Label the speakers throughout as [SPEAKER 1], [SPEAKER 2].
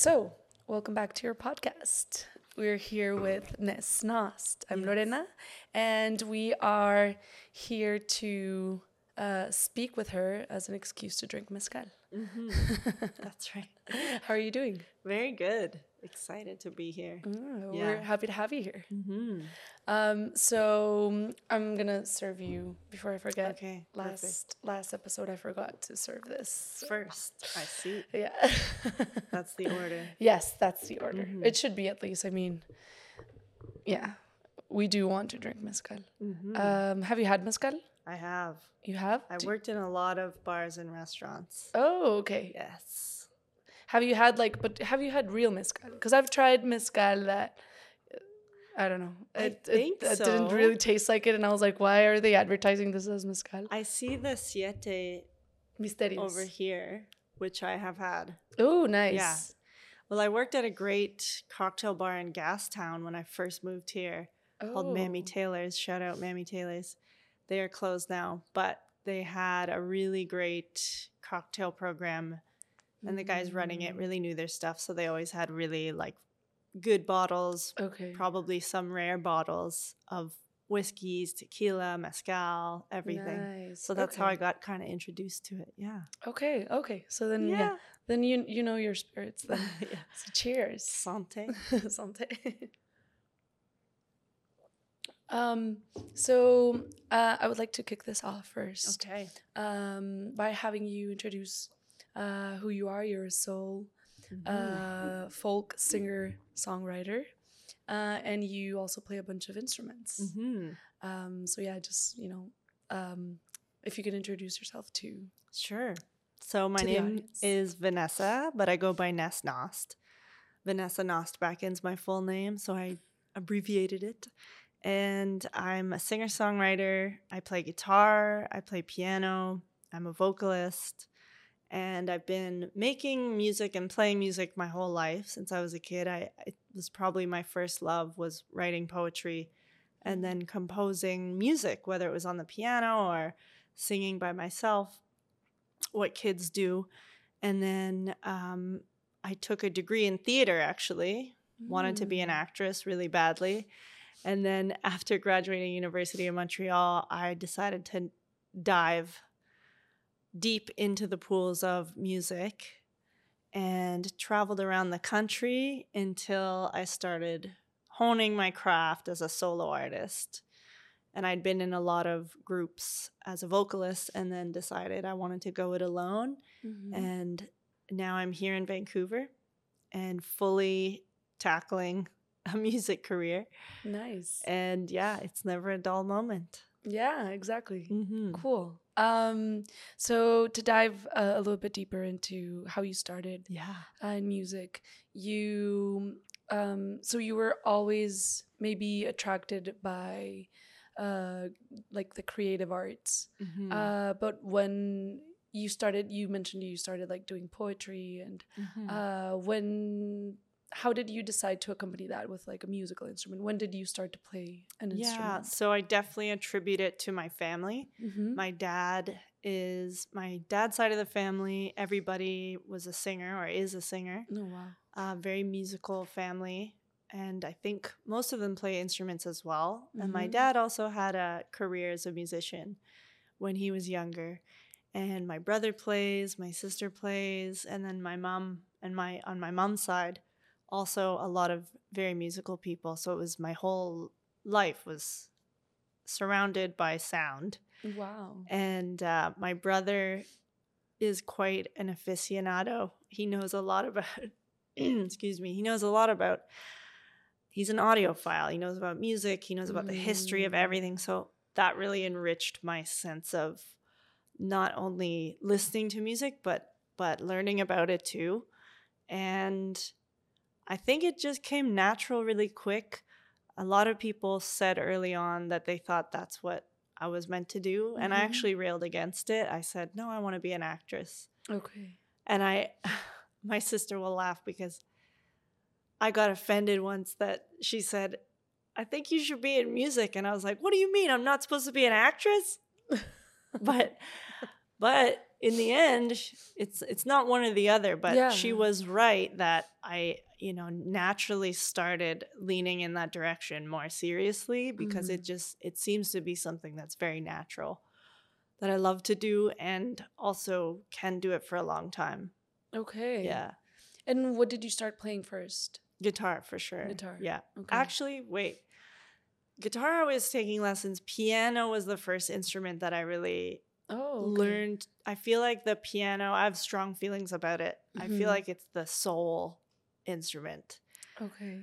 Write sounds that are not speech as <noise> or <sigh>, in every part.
[SPEAKER 1] So, welcome back to your podcast. We're here with Ness Nöst. I'm Lorena, and we are here to uh, speak with her as an excuse to drink mezcal. <laughs>
[SPEAKER 2] That's right.
[SPEAKER 1] How are you doing?
[SPEAKER 2] Very good. Excited to be here.
[SPEAKER 1] Oh,
[SPEAKER 2] Yeah.
[SPEAKER 1] We're happy to have you here.
[SPEAKER 2] Mm-hmm.
[SPEAKER 1] Um, so I'm gonna serve you before I forget.
[SPEAKER 2] Okay,
[SPEAKER 1] Last
[SPEAKER 2] perfect.
[SPEAKER 1] last episode, I forgot to serve this.
[SPEAKER 2] First, I see. <laughs>
[SPEAKER 1] Yeah. <laughs>
[SPEAKER 2] That's the order.
[SPEAKER 1] yes, that's the order.
[SPEAKER 2] Mm-hmm.
[SPEAKER 1] It should be at least. I mean, yeah, we do want to drink mezcal.
[SPEAKER 2] Mm-hmm.
[SPEAKER 1] Um, have you had mezcal?
[SPEAKER 2] I have.
[SPEAKER 1] You have.
[SPEAKER 2] I
[SPEAKER 1] Do-
[SPEAKER 2] worked in a lot of bars and restaurants.
[SPEAKER 1] Oh, okay.
[SPEAKER 2] Yes.
[SPEAKER 1] Have you had like, but have you had real mezcal? Because I've tried mezcal that. I don't know.
[SPEAKER 2] I
[SPEAKER 1] It,
[SPEAKER 2] think
[SPEAKER 1] it, it didn't really taste like it, and I was like, "Why are they advertising this as mezcal?"
[SPEAKER 2] I see the Siete
[SPEAKER 1] Misterios.
[SPEAKER 2] over here, which I have had.
[SPEAKER 1] Oh, nice.
[SPEAKER 2] Yeah. Well, I worked at a great cocktail bar in Gastown when I first moved here called Mamie
[SPEAKER 1] Oh.
[SPEAKER 2] Taylor's. Shout out Mamie Taylor's. They are closed now, but they had a really great cocktail program and the guys running it
[SPEAKER 1] Mm.
[SPEAKER 2] really knew their stuff so they always had really like good bottles
[SPEAKER 1] Okay.
[SPEAKER 2] probably some rare bottles of whiskeys tequila mezcal everything
[SPEAKER 1] Nice.
[SPEAKER 2] so that's how i got kind of introduced to it yeah
[SPEAKER 1] Okay. Okay. So then, yeah. Then you you know your spirits. Then. <laughs>
[SPEAKER 2] yeah.
[SPEAKER 1] So cheers.
[SPEAKER 2] Sante. <laughs>
[SPEAKER 1] Santé. <laughs> um. So uh, I would like to kick this off first.
[SPEAKER 2] okay
[SPEAKER 1] Um, by having you introduce uh, who you are. You're a soul
[SPEAKER 2] Mm-hmm.
[SPEAKER 1] uh, folk singer songwriter, uh, and you also play a bunch of instruments.
[SPEAKER 2] hmm
[SPEAKER 1] Um, so yeah, just you know, um, if you could introduce yourself too.
[SPEAKER 2] sure so my name
[SPEAKER 1] audience.
[SPEAKER 2] is vanessa but i go by ness nöst vanessa nostbracken's my full name so i abbreviated it and i'm a singer songwriter i play guitar i play piano i'm a vocalist and i've been making music and playing music my whole life since i was a kid i it was probably my first love was writing poetry and then composing music whether it was on the piano or singing by myself what kids do and then um, i took a degree in theater actually wanted to be an
[SPEAKER 1] Mm.
[SPEAKER 2] actress really badly. And then after graduating University of Montreal, I decided to dive deep into the pools of music and traveled around the country until I started honing my craft as a solo artist. And I'd been in a lot of groups as a vocalist and then decided I wanted to go it alone
[SPEAKER 1] Mhm.
[SPEAKER 2] and now I'm here in Vancouver and fully tackling <laughs> a music career.
[SPEAKER 1] Nice.
[SPEAKER 2] And yeah, it's never a dull moment.
[SPEAKER 1] Yeah, exactly.
[SPEAKER 2] Mm-hmm.
[SPEAKER 1] Cool. Um, so to dive uh, a little bit deeper into how you started
[SPEAKER 2] Yeah.
[SPEAKER 1] uh, in music, you um, so you were always maybe attracted by uh, like the creative arts,
[SPEAKER 2] Mhm.
[SPEAKER 1] uh, but when you started, you mentioned you started like doing poetry, and
[SPEAKER 2] Mhm.
[SPEAKER 1] uh, when how did you decide to accompany that with like a musical instrument? When did you start to play an
[SPEAKER 2] yeah,
[SPEAKER 1] instrument?
[SPEAKER 2] so I definitely attribute it to my family.
[SPEAKER 1] Mm-hmm.
[SPEAKER 2] My dad is my dad's side of the family. Everybody was a singer or is a singer.
[SPEAKER 1] Oh wow.
[SPEAKER 2] uh, very musical family, and I think most of them play instruments as well. And my
[SPEAKER 1] Mhm.
[SPEAKER 2] dad also had a career as a musician when he was younger. And my brother plays, my sister plays, and then my mom and my on my mom's side, also a lot of very musical people. So it was my whole life was surrounded by sound.
[SPEAKER 1] Wow.
[SPEAKER 2] And uh, my brother is quite an aficionado. He knows a lot about, <clears throat> excuse me, he knows a lot about, he's an audiophile. He knows about music, he knows about the history of
[SPEAKER 1] Mm.
[SPEAKER 2] everything. So that really enriched my sense of not only listening to music, but but learning about it too. And I think it just came natural really quick. A lot of people said early on that they thought that's what I was meant to do. And I
[SPEAKER 1] Mhm.
[SPEAKER 2] actually railed against it. I said, no, I want to be an actress.
[SPEAKER 1] Okay.
[SPEAKER 2] And I, <sighs> my sister will laugh because I got offended once that she said, I think you should be in music. And I was like, what do you mean? I'm not supposed to be an actress? <laughs> but, but in the end, it's it's not one or the other, but she was right that I, you know, naturally started leaning in that direction more seriously because it just it seems to be something that's very natural that I love to do and also can do it for a long time.
[SPEAKER 1] Okay.
[SPEAKER 2] Yeah.
[SPEAKER 1] And what did you start playing first?
[SPEAKER 2] Guitar for sure.
[SPEAKER 1] Guitar.
[SPEAKER 2] Yeah.
[SPEAKER 1] Okay.
[SPEAKER 2] Actually, wait. Guitar I was taking lessons. Piano was the first instrument that I really
[SPEAKER 1] oh, okay.
[SPEAKER 2] learned. I feel like the piano, I have strong feelings about it. I
[SPEAKER 1] Mhm.
[SPEAKER 2] feel like it's the soul instrument
[SPEAKER 1] Okay.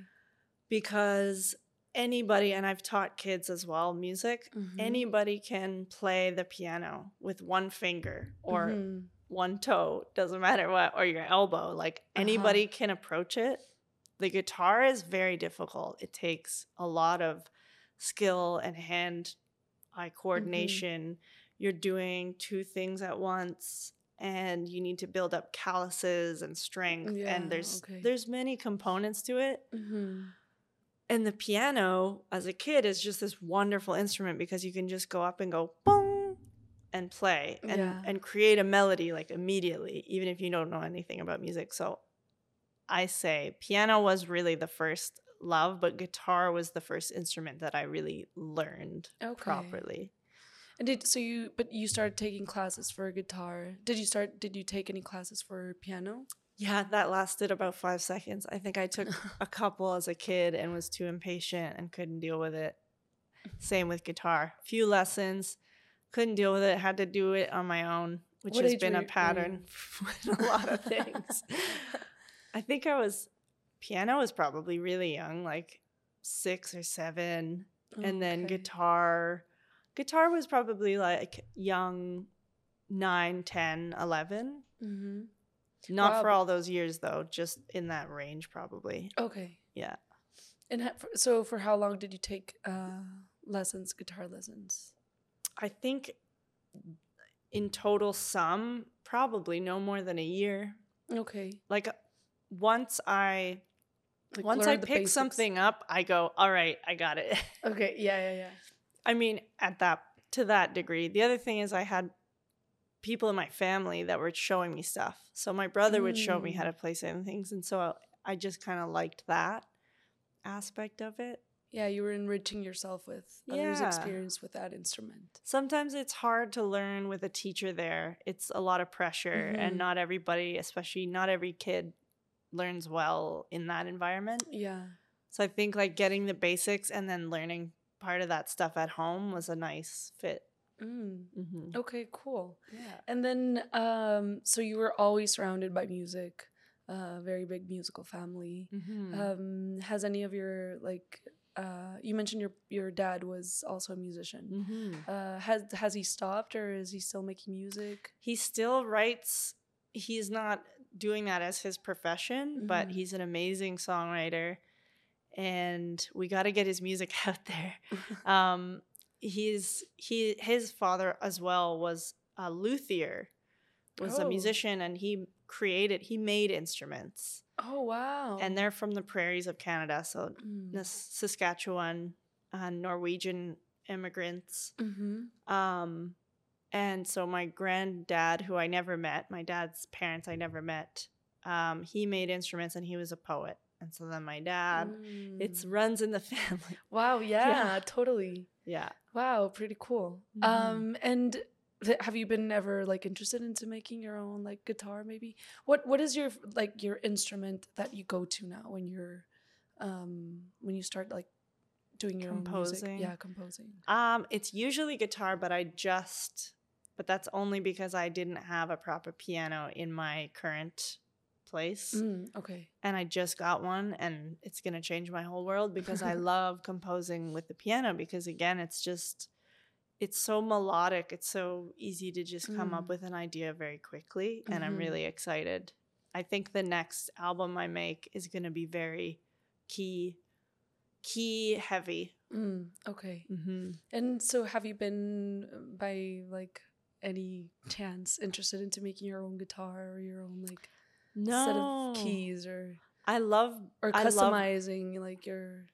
[SPEAKER 2] because anybody, and I've taught kids as well music,
[SPEAKER 1] Mhm.
[SPEAKER 2] anybody can play the piano with one finger or
[SPEAKER 1] Mhm.
[SPEAKER 2] one toe, doesn't matter what, or your elbow. Like
[SPEAKER 1] Uh-huh.
[SPEAKER 2] anybody can approach it. The guitar is very difficult. It takes a lot of skill and hand eye
[SPEAKER 1] Mm-hmm.
[SPEAKER 2] coordination. You're doing two things at once and you need to build up calluses and strength
[SPEAKER 1] Yeah,
[SPEAKER 2] and there's
[SPEAKER 1] okay.
[SPEAKER 2] there's many components to it.
[SPEAKER 1] Mhm.
[SPEAKER 2] And the piano as a kid is just this wonderful instrument because you can just go up and go boom and play and
[SPEAKER 1] Yeah.
[SPEAKER 2] and create a melody like immediately even if you don't know anything about music. So I say piano was really the first love, but guitar was the first instrument that I really learned
[SPEAKER 1] Okay.
[SPEAKER 2] properly.
[SPEAKER 1] And did so you but you started taking classes for guitar. Did you start did you take any classes for piano?
[SPEAKER 2] Yeah, that lasted about 5 seconds. I think I took <laughs> a couple as a kid and was too impatient and couldn't deal with it. Same with guitar. Few lessons, couldn't deal with it, had to do it on my own, which
[SPEAKER 1] What
[SPEAKER 2] has been a pattern <laughs> <laughs> with a lot of things. I think I was piano was probably really young, like 6 or 7, and then guitar guitar was probably like young 9, 10, 11.
[SPEAKER 1] Mhm.
[SPEAKER 2] Not
[SPEAKER 1] Wow,
[SPEAKER 2] for all those years though, just in that range probably.
[SPEAKER 1] Okay.
[SPEAKER 2] Yeah.
[SPEAKER 1] And ha- so for how long did you take uh lessons, guitar lessons?
[SPEAKER 2] I think in total sum probably no more than a year.
[SPEAKER 1] Okay.
[SPEAKER 2] Like once I
[SPEAKER 1] Like
[SPEAKER 2] once I pick
[SPEAKER 1] basics.
[SPEAKER 2] something up, I go, "All right, I got it." <laughs>
[SPEAKER 1] Okay. Yeah, yeah, yeah.
[SPEAKER 2] I mean, at that to that degree. The other thing is I had people in my family that were showing me stuff. So my brother would show me how
[SPEAKER 1] Mm.
[SPEAKER 2] to play certain things and so I just kind of liked that aspect of it.
[SPEAKER 1] Yeah, you were enriching yourself with others'
[SPEAKER 2] Yeah.
[SPEAKER 1] experience with that instrument.
[SPEAKER 2] sometimes it's hard to learn with a teacher there. It's a lot of pressure,
[SPEAKER 1] Mhm.
[SPEAKER 2] and not everybody, especially not every kid, learns well in that environment.
[SPEAKER 1] Yeah.
[SPEAKER 2] So I think like getting the basics and then learning part of that stuff at home was a nice fit.
[SPEAKER 1] Mm.
[SPEAKER 2] Mm-hmm.
[SPEAKER 1] Okay, cool.
[SPEAKER 2] Yeah.
[SPEAKER 1] And then, um, so you were always surrounded by music, a very big musical family.
[SPEAKER 2] Mm-hmm.
[SPEAKER 1] Um, has any of your like, uh, you mentioned your your dad was also a musician.
[SPEAKER 2] mm-hmm.
[SPEAKER 1] Uh, has has he stopped or is he still making music?
[SPEAKER 2] He still writes. He's not doing that as his profession, but
[SPEAKER 1] Mhm.
[SPEAKER 2] he's an amazing songwriter, and we got to get his music <laughs> out there. <laughs> um he's he his father as well was a luthier was
[SPEAKER 1] Oh.
[SPEAKER 2] a musician and he created he made instruments
[SPEAKER 1] oh wow!
[SPEAKER 2] and they're from the prairies of canada so
[SPEAKER 1] Mm.
[SPEAKER 2] Saskatchewan uh, norwegian immigrants
[SPEAKER 1] Mhm.
[SPEAKER 2] um and so my granddad who i never met my dad's parents i never met um he made instruments and he was a poet and so then my dad it's
[SPEAKER 1] Mm.
[SPEAKER 2] runs in the <laughs> family
[SPEAKER 1] wow. <laughs> Yeah,
[SPEAKER 2] Yeah.
[SPEAKER 1] totally.
[SPEAKER 2] yeah
[SPEAKER 1] Wow, pretty cool.
[SPEAKER 2] Mhm.
[SPEAKER 1] Um, and th- have you been ever like interested into making your own like guitar? Maybe what what is your like your instrument that you go to now when you're um when you start like doing your own
[SPEAKER 2] Composing.
[SPEAKER 1] music? Yeah, composing.
[SPEAKER 2] Um, it's usually guitar, but I just, but that's only because I didn't have a proper piano in my current place,
[SPEAKER 1] Mm, okay.
[SPEAKER 2] and I just got one, and it's gonna change my whole world because I <laughs> love composing with the piano because again, it's just, it's so melodic, it's so easy to just come
[SPEAKER 1] Mm.
[SPEAKER 2] up with an idea very quickly, and I'm
[SPEAKER 1] Mhm.
[SPEAKER 2] really excited. I think the next album I make is gonna be very key, key heavy.
[SPEAKER 1] Mm, okay.
[SPEAKER 2] Mm-hmm.
[SPEAKER 1] And so, have you been by like any chance interested into making your own guitar or your own like
[SPEAKER 2] No
[SPEAKER 1] set of keys or
[SPEAKER 2] I love
[SPEAKER 1] or
[SPEAKER 2] I love-
[SPEAKER 1] customizing like your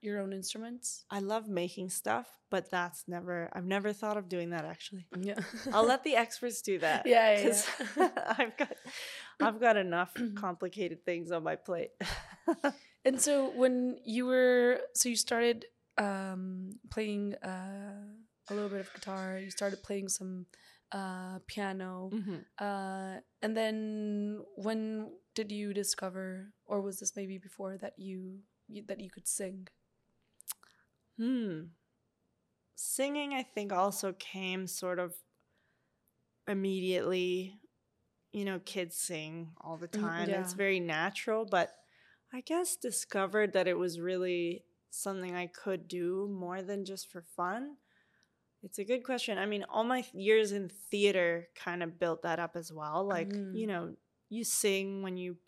[SPEAKER 1] your own instruments?
[SPEAKER 2] I love making stuff, but that's never I've never thought of doing that actually.
[SPEAKER 1] Yeah. <laughs>
[SPEAKER 2] I'll let the experts do that. <laughs>
[SPEAKER 1] Yeah, yeah,
[SPEAKER 2] 'cause <laughs> I've got I've got enough <clears throat> complicated things on my plate.
[SPEAKER 1] And so when you were so you started um playing uh a little bit of guitar, you started playing some uh piano.
[SPEAKER 2] Mhm.
[SPEAKER 1] Uh and then when did you discover or was this maybe before that you, you that you could sing?
[SPEAKER 2] Hmm. Singing, I think, also came sort of immediately. You know, kids sing all the
[SPEAKER 1] Mhm,
[SPEAKER 2] time. It's very natural, but I guess discovered that it was really something I could do more than just for fun. It's a good question. I mean, all my years in theater kind of built that up as well. Like,
[SPEAKER 1] Mm.
[SPEAKER 2] you know, you sing when you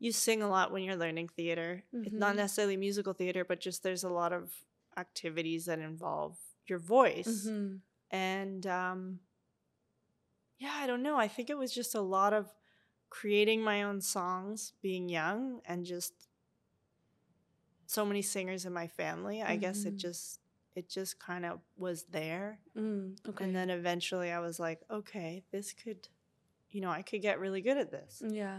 [SPEAKER 2] you sing a lot when you're learning theater. It's not necessarily musical theater, but just there's a lot of activities that involve your voice.
[SPEAKER 1] Mhm.
[SPEAKER 2] And um yeah, I don't know. I think it was just a lot of creating my own songs being young and just so many singers in my family. I guess it
[SPEAKER 1] Mhm.
[SPEAKER 2] just it just kind of was there.
[SPEAKER 1] Mm, okay.
[SPEAKER 2] And then eventually I was like, okay, this could you know, I could get really good at this.
[SPEAKER 1] Yeah.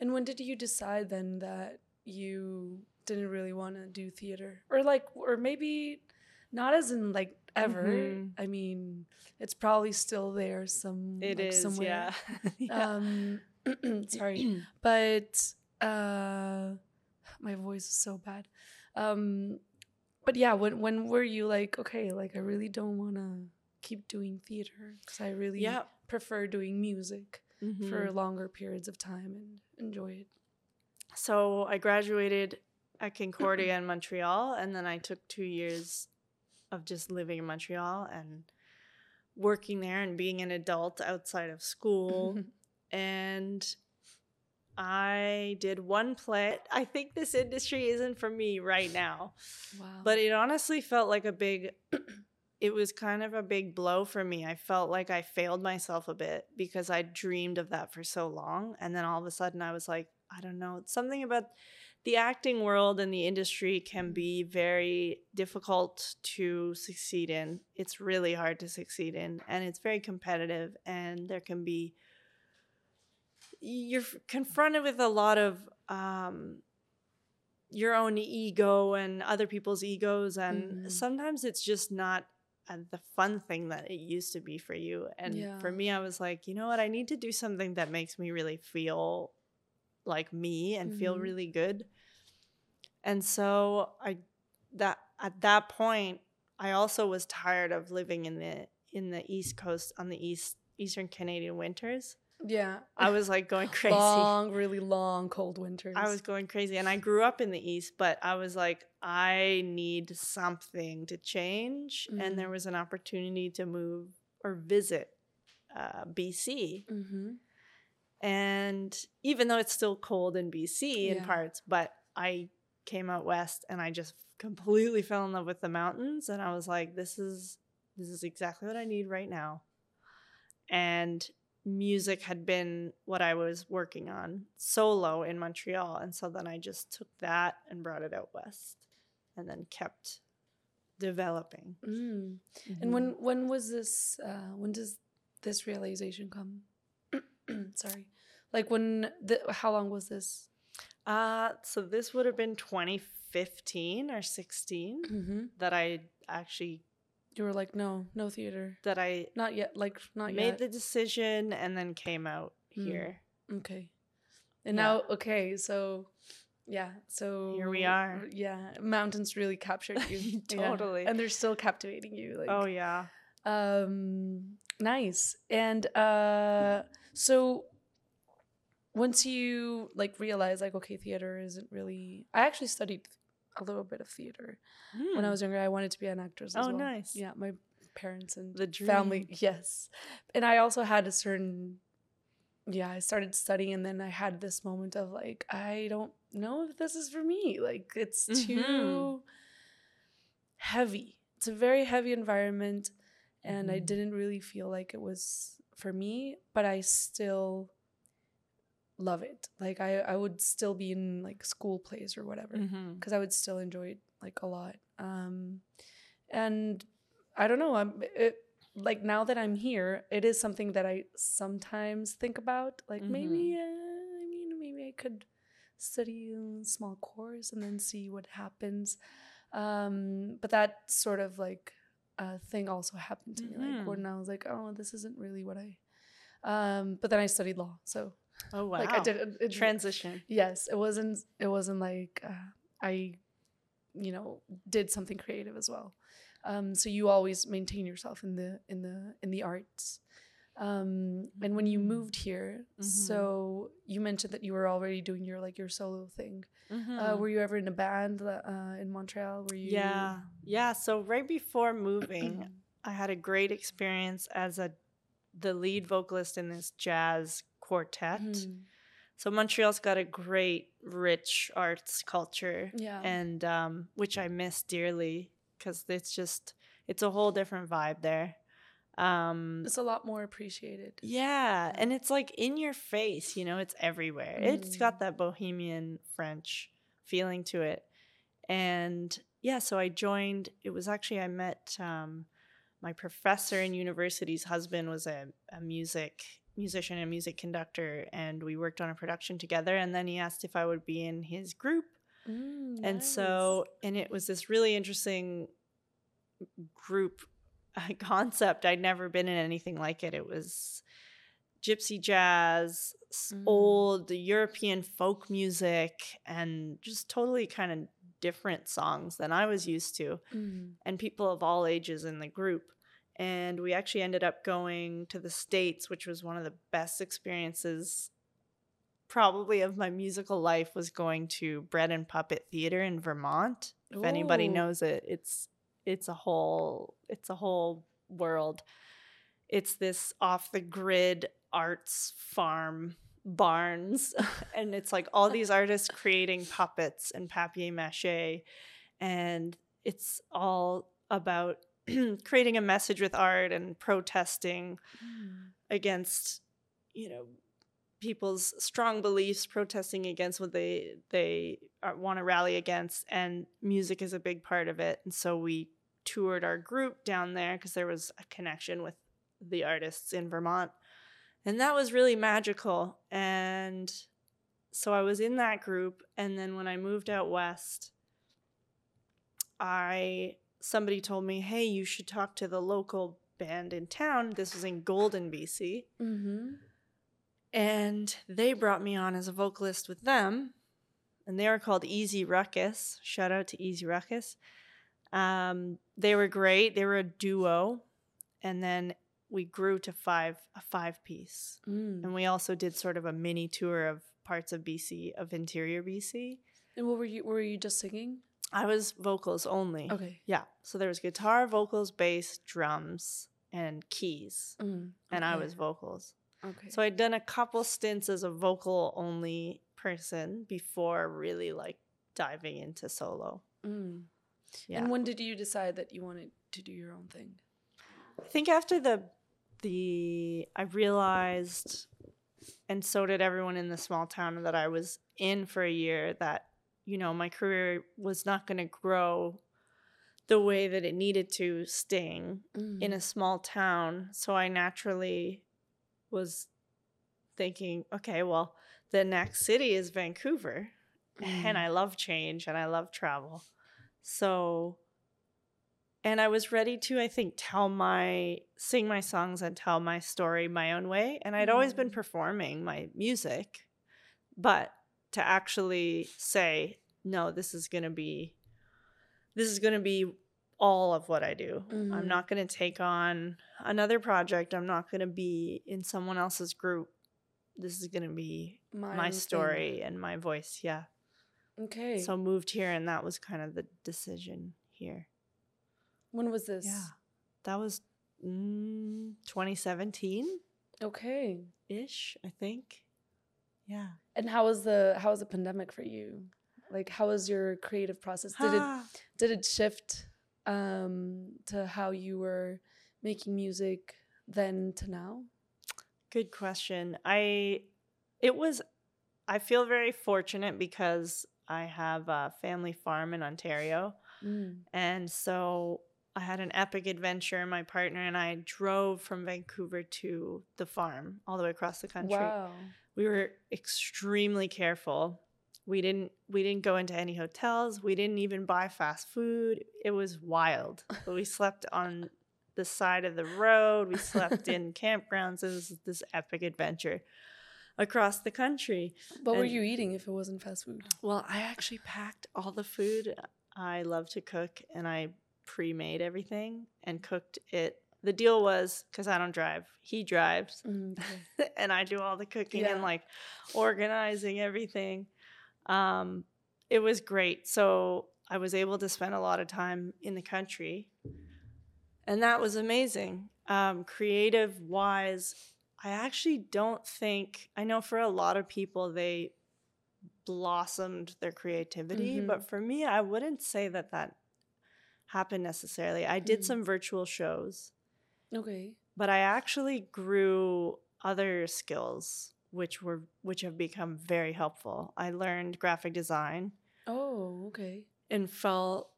[SPEAKER 1] And when did you decide then that you didn't really want to do theater? Or like or maybe not as in like ever.
[SPEAKER 2] Mhm.
[SPEAKER 1] I mean, it's probably still there some
[SPEAKER 2] It
[SPEAKER 1] like,
[SPEAKER 2] is,
[SPEAKER 1] somewhere.
[SPEAKER 2] yeah. <laughs> yeah.
[SPEAKER 1] Um <clears throat> sorry. <clears throat> But uh my voice is so bad. Um but yeah, when when were you like, okay, like I really don't want to keep doing theater cuz I really
[SPEAKER 2] yeah.
[SPEAKER 1] prefer doing music
[SPEAKER 2] Mhm.
[SPEAKER 1] for longer periods of time and enjoy it.
[SPEAKER 2] So I graduated at Concordia in Montreal, and then I took two years of just living in Montreal and working there and being an adult outside of school. <laughs> and I did one play. I think this industry isn't for me right now,
[SPEAKER 1] wow.
[SPEAKER 2] but it honestly felt like a big. <clears throat> It was kind of a big blow for me. I felt like I failed myself a bit because I dreamed of that for so long. And then all of a sudden I was like, I don't know, it's something about the acting world and the industry can be very difficult to succeed in. It's really hard to succeed in, and it's very competitive, and there can be you're confronted with a lot of um, your own ego and other people's egos, and
[SPEAKER 1] Mhm.
[SPEAKER 2] sometimes it's just not uh, the fun thing that it used to be for you. And
[SPEAKER 1] Yeah.
[SPEAKER 2] for me, I was like, you know what? I need to do something that makes me really feel like me and feel
[SPEAKER 1] Mhm.
[SPEAKER 2] really good. And so I that at that point I also was tired of living in the in the east coast on the east eastern Canadian winters.
[SPEAKER 1] Yeah. <laughs>
[SPEAKER 2] I was like going crazy.
[SPEAKER 1] Long, really long cold winters.
[SPEAKER 2] I was going crazy and I grew up in the east, but I was like I need something to change and there
[SPEAKER 1] Mhm.
[SPEAKER 2] was an opportunity to move or visit uh, BC.
[SPEAKER 1] hmm
[SPEAKER 2] And even though it's still cold in BC in parts, but I came out west and I just <laughs> completely fell in love with the mountains and I was like this is this is exactly what I need right now. And music had been what I was working on solo in Montreal and so then I just took that and brought it out west and then kept developing.
[SPEAKER 1] Mm. And when when was this? Uh, when does this realization come? <clears throat> Sorry, like when? The, how long was this?
[SPEAKER 2] uh so this would have been 2015 or 16
[SPEAKER 1] Mm-hmm.
[SPEAKER 2] that I actually
[SPEAKER 1] You were like, no, no theater,
[SPEAKER 2] that I
[SPEAKER 1] not yet. Like not yet.
[SPEAKER 2] made
[SPEAKER 1] yet.
[SPEAKER 2] the decision and then came out
[SPEAKER 1] Mm.
[SPEAKER 2] here.
[SPEAKER 1] Okay. And
[SPEAKER 2] Yeah.
[SPEAKER 1] now, okay, so yeah, so
[SPEAKER 2] Here we are.
[SPEAKER 1] Yeah, mountains really captured you. <laughs> Yeah.
[SPEAKER 2] Totally.
[SPEAKER 1] And they're still captivating you. Like,
[SPEAKER 2] oh yeah.
[SPEAKER 1] um, nice. And uh, so once you like realize, like, okay, theater isn't really. I actually studied a little bit of theater when I
[SPEAKER 2] Hmm.
[SPEAKER 1] was younger. I wanted to be an actress. As
[SPEAKER 2] Oh,
[SPEAKER 1] well.
[SPEAKER 2] nice.
[SPEAKER 1] Yeah, my parents and
[SPEAKER 2] The
[SPEAKER 1] family yes and i also had a certain yeah i started studying and then i had this moment of like i don't know if this is for me like it's too
[SPEAKER 2] Mhm.
[SPEAKER 1] heavy it's a very heavy environment and i
[SPEAKER 2] Mhm.
[SPEAKER 1] didn't really feel like it was for me but i still love it like i i would still be in like school plays or whatever because i would still enjoy it like a lot. Um, and I don't know. I'm it, like now that I'm here, it is something that I sometimes think about. Like maybe, uh, I mean, maybe I could study a small course and then see what happens. Um, but that sort of like uh, thing also happened to me. Like
[SPEAKER 2] Mhm.
[SPEAKER 1] when I was like, oh, this isn't really what I. Um, but then I studied law, so
[SPEAKER 2] Oh wow. <laughs>
[SPEAKER 1] like I did it, it
[SPEAKER 2] transition.
[SPEAKER 1] yes it wasn't it wasn't like uh, i you know did something creative as well um so you always maintain yourself in the in the in the arts um and when you
[SPEAKER 2] Mm.
[SPEAKER 1] moved here
[SPEAKER 2] Mhm.
[SPEAKER 1] so you mentioned that you were already doing your like your solo thing uh
[SPEAKER 2] Mhm.
[SPEAKER 1] were you ever in a band uh in montreal were you
[SPEAKER 2] Yeah. Yeah. So right before moving, <clears throat> I had a great experience as a the lead vocalist in this jazz quartet.
[SPEAKER 1] Mhm.
[SPEAKER 2] So Montreal's got a great, rich arts culture,
[SPEAKER 1] yeah
[SPEAKER 2] and um, which I miss dearly because it's just it's a whole different vibe there. Um,
[SPEAKER 1] it's a lot more appreciated
[SPEAKER 2] yeah, and it's like in your face, you know, it's everywhere. It's got that bohemian French feeling to it. And yeah, so I joined, it was actually, I met um, my professor in university's husband was a, a music musician and music conductor and we worked on a production together and then he asked if I would be in his group
[SPEAKER 1] Mm,
[SPEAKER 2] and so and it was this really interesting group uh, <laughs> concept i'd never been in anything like it it was gypsy jazz
[SPEAKER 1] Mm.
[SPEAKER 2] old european folk music and just totally kind of different songs than i was used to.
[SPEAKER 1] Mm.
[SPEAKER 2] and people of all ages in the group. And we actually ended up going to the States, which was one of the best experiences probably of my musical life was going to Bread and Puppet Theater in Vermont. If anybody knows it, it's it's a whole it's a whole world. It's this off the grid arts farm barns <laughs> and it's like all these artists creating puppets and papier mache and it's all about <clears throat> creating a message with art and protesting
[SPEAKER 1] Mm.
[SPEAKER 2] against you know people's strong beliefs protesting against what they they want to rally against and music is a big part of it. And so we toured our group down there because there was a connection with the artists in Vermont. And that was really magical. And so I was in that group and then when I moved out west I somebody told me, "Hey, you should talk to the local band in town." This was in Golden, BC.
[SPEAKER 1] Mm-hmm.
[SPEAKER 2] And they brought me on as a vocalist with them. And they were called Easy Ruckus. Shout out to Easy Ruckus. Um, they were great. They were a duo. And then we grew to five a five piece.
[SPEAKER 1] Mm.
[SPEAKER 2] And we also did sort of a mini tour of parts of BC, of interior BC.
[SPEAKER 1] And what were you? Were you just singing?
[SPEAKER 2] I was vocals only.
[SPEAKER 1] Okay.
[SPEAKER 2] Yeah. So there was guitar, vocals, bass, drums, and keys.
[SPEAKER 1] Mm,
[SPEAKER 2] And I was vocals.
[SPEAKER 1] okay.
[SPEAKER 2] So I'd done a couple stints as a vocal only person before really like diving into solo.
[SPEAKER 1] Mm.
[SPEAKER 2] Yeah.
[SPEAKER 1] And when did you decide that you wanted to do your own thing?
[SPEAKER 2] I think after the the I realized and so did everyone in the small town that I was in for a year that you know my career was not going to grow the way that it needed to staying
[SPEAKER 1] Mm.
[SPEAKER 2] in a small town. So I naturally was thinking, okay, well, the next city is Vancouver. And
[SPEAKER 1] Mm.
[SPEAKER 2] I love change and I love travel. So, and I was ready to, I think, tell my, sing my songs and tell my story my own way. And I'd always been
[SPEAKER 1] Mm.
[SPEAKER 2] performing my music, but to actually say, no, this is going to be, this is going to be all of what I do. I'm
[SPEAKER 1] Mhm.
[SPEAKER 2] not going to take on another project. I'm not going to be in someone else's group. This is going to be
[SPEAKER 1] My,
[SPEAKER 2] my story and my voice. Yeah.
[SPEAKER 1] Okay.
[SPEAKER 2] So moved here, and that was kind of the decision here.
[SPEAKER 1] when was this?
[SPEAKER 2] Yeah. That was mm, 2017
[SPEAKER 1] Okay.
[SPEAKER 2] ish, I think. Yeah.
[SPEAKER 1] And how was the how was the pandemic for you? Like how was your creative process? Did it
[SPEAKER 2] Ah, <sighs>
[SPEAKER 1] did it shift um to how you were making music then to now?
[SPEAKER 2] Good question. I it was I feel very fortunate because I have a family farm in Ontario
[SPEAKER 1] Mm.
[SPEAKER 2] And so I had an epic adventure. My partner and I drove from Vancouver to the farm all the way across the country.
[SPEAKER 1] Wow.
[SPEAKER 2] We were extremely careful. We didn't we didn't go into any hotels. We didn't even buy fast food. It was wild. <laughs> But we slept on the side of the road. We slept in <laughs> campgrounds. It was this epic adventure across the country.
[SPEAKER 1] What were you eating if it wasn't fast food?
[SPEAKER 2] Well, I actually packed all the food. I love to cook and I pre made everything and cooked it. The deal was because I don't drive, he drives,
[SPEAKER 1] Mm, okay. <laughs>
[SPEAKER 2] and I do all the cooking
[SPEAKER 1] Yeah.
[SPEAKER 2] and like organizing everything. Um, it was great. So I was able to spend a lot of time in the country, and that was amazing. Um, creative wise, I actually don't think I know for a lot of people they blossomed their creativity,
[SPEAKER 1] Mhm.
[SPEAKER 2] but for me, I wouldn't say that that happened necessarily. I did
[SPEAKER 1] Mhm.
[SPEAKER 2] some virtual shows
[SPEAKER 1] Okay.
[SPEAKER 2] but I actually grew other skills which were which have become very helpful. I learned graphic design
[SPEAKER 1] Oh, okay.
[SPEAKER 2] and fell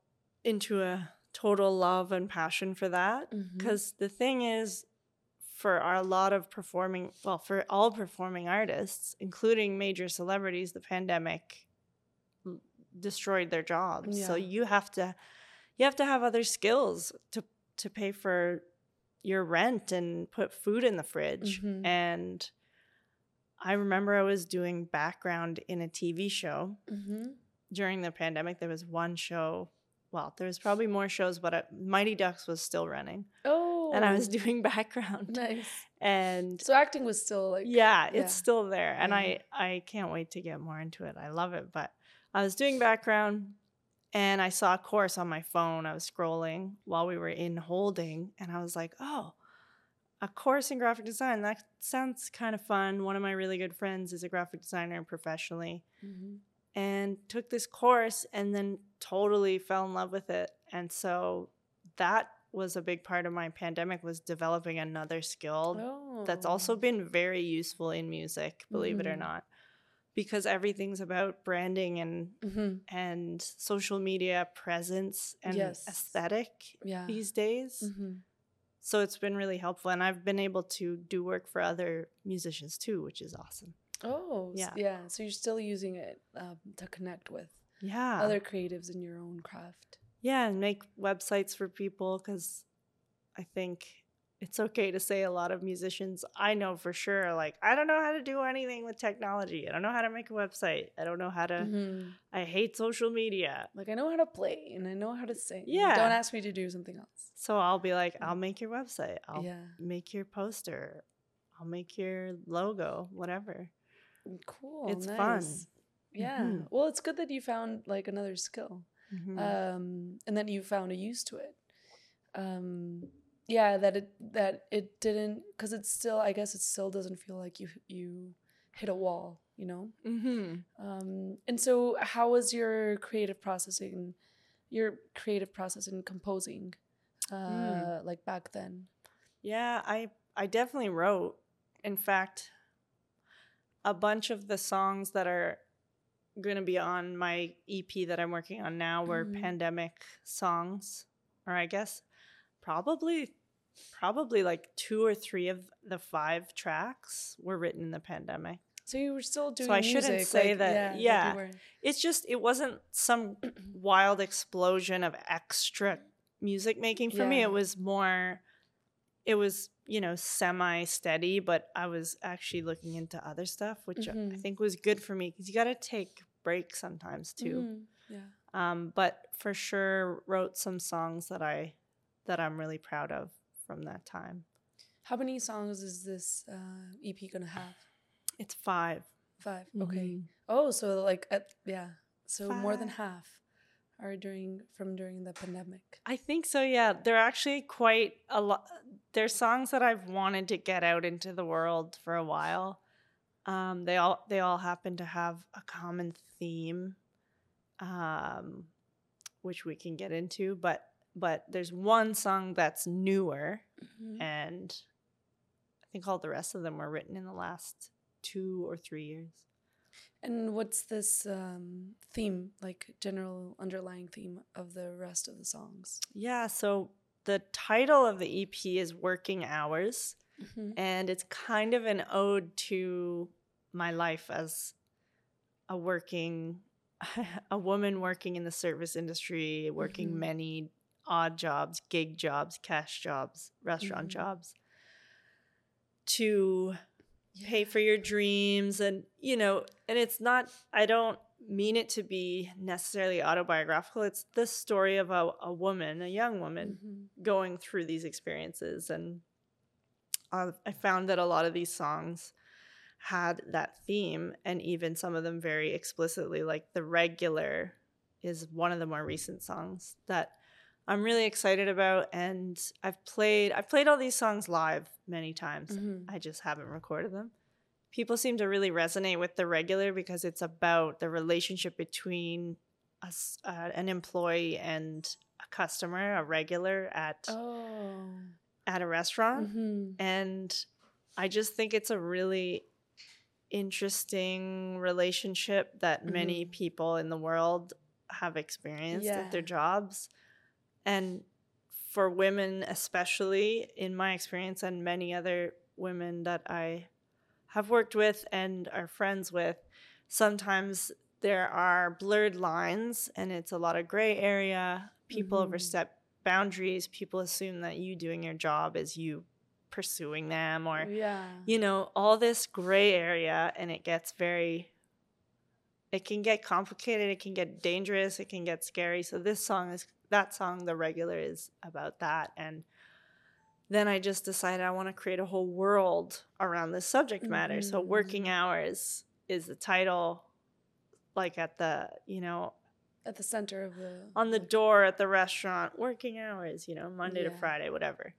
[SPEAKER 2] into a total love and passion for that
[SPEAKER 1] mm-hmm.
[SPEAKER 2] because the thing is for our, a lot of performing well for all performing artists including major celebrities the pandemic l- destroyed their jobs so you have to you have to have other skills to to pay for your rent and put food in the fridge
[SPEAKER 1] Mhm.
[SPEAKER 2] and i remember i was doing background in a tv show
[SPEAKER 1] Mhm.
[SPEAKER 2] during the pandemic there was one show well there was probably more shows but uh, mighty ducks was still running
[SPEAKER 1] Oh.
[SPEAKER 2] and i was <laughs> doing background
[SPEAKER 1] nice.
[SPEAKER 2] and
[SPEAKER 1] So acting was still like
[SPEAKER 2] yeah it's still there and
[SPEAKER 1] Yeah.
[SPEAKER 2] i i can't wait to get more into it i love it but i was doing background and i saw a course on my phone i was scrolling while we were in holding and i was like oh a course in graphic design that sounds kind of fun one of my really good friends is a graphic designer professionally
[SPEAKER 1] Mhm.
[SPEAKER 2] and took this course and then totally fell in love with it and so that was a big part of my pandemic was developing another skill
[SPEAKER 1] Oh.
[SPEAKER 2] that's also been very useful in music believe it or
[SPEAKER 1] Mhm.
[SPEAKER 2] not because everything's about branding and
[SPEAKER 1] Mhm.
[SPEAKER 2] and social media presence and
[SPEAKER 1] Yes.
[SPEAKER 2] aesthetic
[SPEAKER 1] Yeah.
[SPEAKER 2] these days
[SPEAKER 1] Mhm.
[SPEAKER 2] so it's been really helpful and i've been able to do work for other musicians too which is awesome
[SPEAKER 1] Oh,
[SPEAKER 2] Yeah.
[SPEAKER 1] yeah. So you're still using it um, to connect with
[SPEAKER 2] yeah
[SPEAKER 1] other creatives in your own craft.
[SPEAKER 2] yeah and make websites for people because i think it's okay to say a lot of musicians i know for sure like i don't know how to do anything with technology i don't know how to make a website i don't know how to
[SPEAKER 1] Mhm.
[SPEAKER 2] i hate social media
[SPEAKER 1] Like I know how to play and I know how to sing.
[SPEAKER 2] Yeah.
[SPEAKER 1] Don't ask me to do something else.
[SPEAKER 2] so i'll be like i'll make your website i'll
[SPEAKER 1] yeah.
[SPEAKER 2] make your poster i'll make your logo whatever
[SPEAKER 1] Cool.
[SPEAKER 2] It's fun.
[SPEAKER 1] nice. Yeah.
[SPEAKER 2] Mhm.
[SPEAKER 1] Well, it's good that you found like another skill.
[SPEAKER 2] Mhm.
[SPEAKER 1] um, and then you found a use to it. Um, yeah, that it that it didn't because it's still I guess it still doesn't feel like you you hit a wall, you know.
[SPEAKER 2] Mhm.
[SPEAKER 1] Um, and so, how was your creative processing, your creative process in composing, uh, like back then?
[SPEAKER 2] Yeah, I I definitely wrote. In fact, a bunch of the songs that are going to be on my EP that I'm working on now were
[SPEAKER 1] Mhm.
[SPEAKER 2] pandemic songs, or I guess probably probably like two or three of the five tracks were written in the pandemic.
[SPEAKER 1] So you were still doing.
[SPEAKER 2] So I shouldn't say
[SPEAKER 1] like,
[SPEAKER 2] that-
[SPEAKER 1] Yeah.
[SPEAKER 2] yeah. It's just it wasn't some <clears throat> wild explosion of extra music making for me. It was more it was, you know, semi steady, but I was actually looking into other stuff, which I
[SPEAKER 1] Mhm.
[SPEAKER 2] think was good for me because you got to take breaks sometimes too.
[SPEAKER 1] Mhm. Yeah.
[SPEAKER 2] Um, but for sure wrote some songs that I that I'm really proud of from that time.
[SPEAKER 1] How many songs is this uh, EP gonna have?
[SPEAKER 2] It's 5
[SPEAKER 1] Five. Okay.
[SPEAKER 2] Mhm.
[SPEAKER 1] Oh, so like at, yeah, so more than half are during from during the pandemic.
[SPEAKER 2] I think so, yeah. They're actually quite a lot. They're songs that I've wanted to get out into the world for a while. Um, they all they all happen to have a common theme, um, which we can get into. But but there's one song that's newer,
[SPEAKER 1] Mhm.
[SPEAKER 2] and I think all the rest of them were written in the last two or three years.
[SPEAKER 1] And what's this um, theme, like general underlying theme of the rest of the songs?
[SPEAKER 2] Yeah, so the title of the EP is Working Hours,
[SPEAKER 1] Mhm.
[SPEAKER 2] and it's kind of an ode to my life as a working <laughs> a woman working in the service industry, working
[SPEAKER 1] Mhm.
[SPEAKER 2] many odd jobs, gig jobs, cash jobs, restaurant
[SPEAKER 1] Mhm.
[SPEAKER 2] jobs to pay for your dreams and you know and it's not i don't mean it to be necessarily autobiographical it's the story of a, a woman a young woman
[SPEAKER 1] Mhm.
[SPEAKER 2] going through these experiences and uh, i found that a lot of these songs had that theme and even some of them very explicitly like the regular is one of the more recent songs that i'm really excited about and i've played i've played all these songs live many times
[SPEAKER 1] Mhm.
[SPEAKER 2] I just haven't recorded them. People seem to really resonate with the regular because it's about the relationship between us, uh, an employee and a customer, a regular at
[SPEAKER 1] Oh.
[SPEAKER 2] at a restaurant,
[SPEAKER 1] Mhm.
[SPEAKER 2] and I just think it's a really interesting relationship that many
[SPEAKER 1] Mhm.
[SPEAKER 2] people in the world have experienced at their jobs, and for women especially in my experience and many other women that I have worked with and are friends with sometimes there are blurred lines and it's a lot of gray area. People
[SPEAKER 1] Mhm.
[SPEAKER 2] overstep boundaries. People assume that you doing your job is you pursuing them or
[SPEAKER 1] yeah.
[SPEAKER 2] you know all this gray area and it gets very it can get complicated. It can get dangerous. It can get scary. So this song is that song the regular is about that and then i just decided i want to create a whole world around this subject matter. So working
[SPEAKER 1] Mhm.
[SPEAKER 2] hours is the title like at the you know
[SPEAKER 1] At the center of the
[SPEAKER 2] on the door at the restaurant. Working hours you know monday to friday whatever.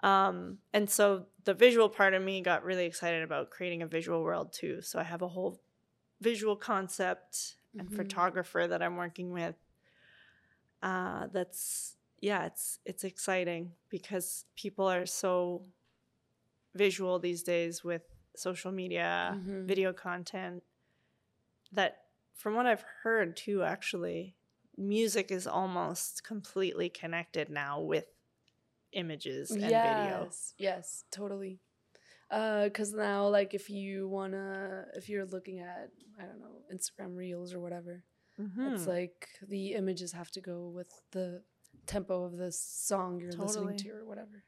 [SPEAKER 2] Um and so the visual part of me got really excited about creating a visual world too. So i have a whole visual concept and
[SPEAKER 1] Mhm.
[SPEAKER 2] photographer that i'm working with uh that's yeah it's it's exciting because people are so visual these days with social media
[SPEAKER 1] Mhm.
[SPEAKER 2] video content that from what I've heard too actually music is almost completely connected now with images and
[SPEAKER 1] yes, Yes, totally. Uh, cause now, like, if you wanna, if you're looking at, I don't know, Instagram Reels or whatever, it's
[SPEAKER 2] Mhm.
[SPEAKER 1] like the images have to go with the tempo of the song you're listening to or whatever.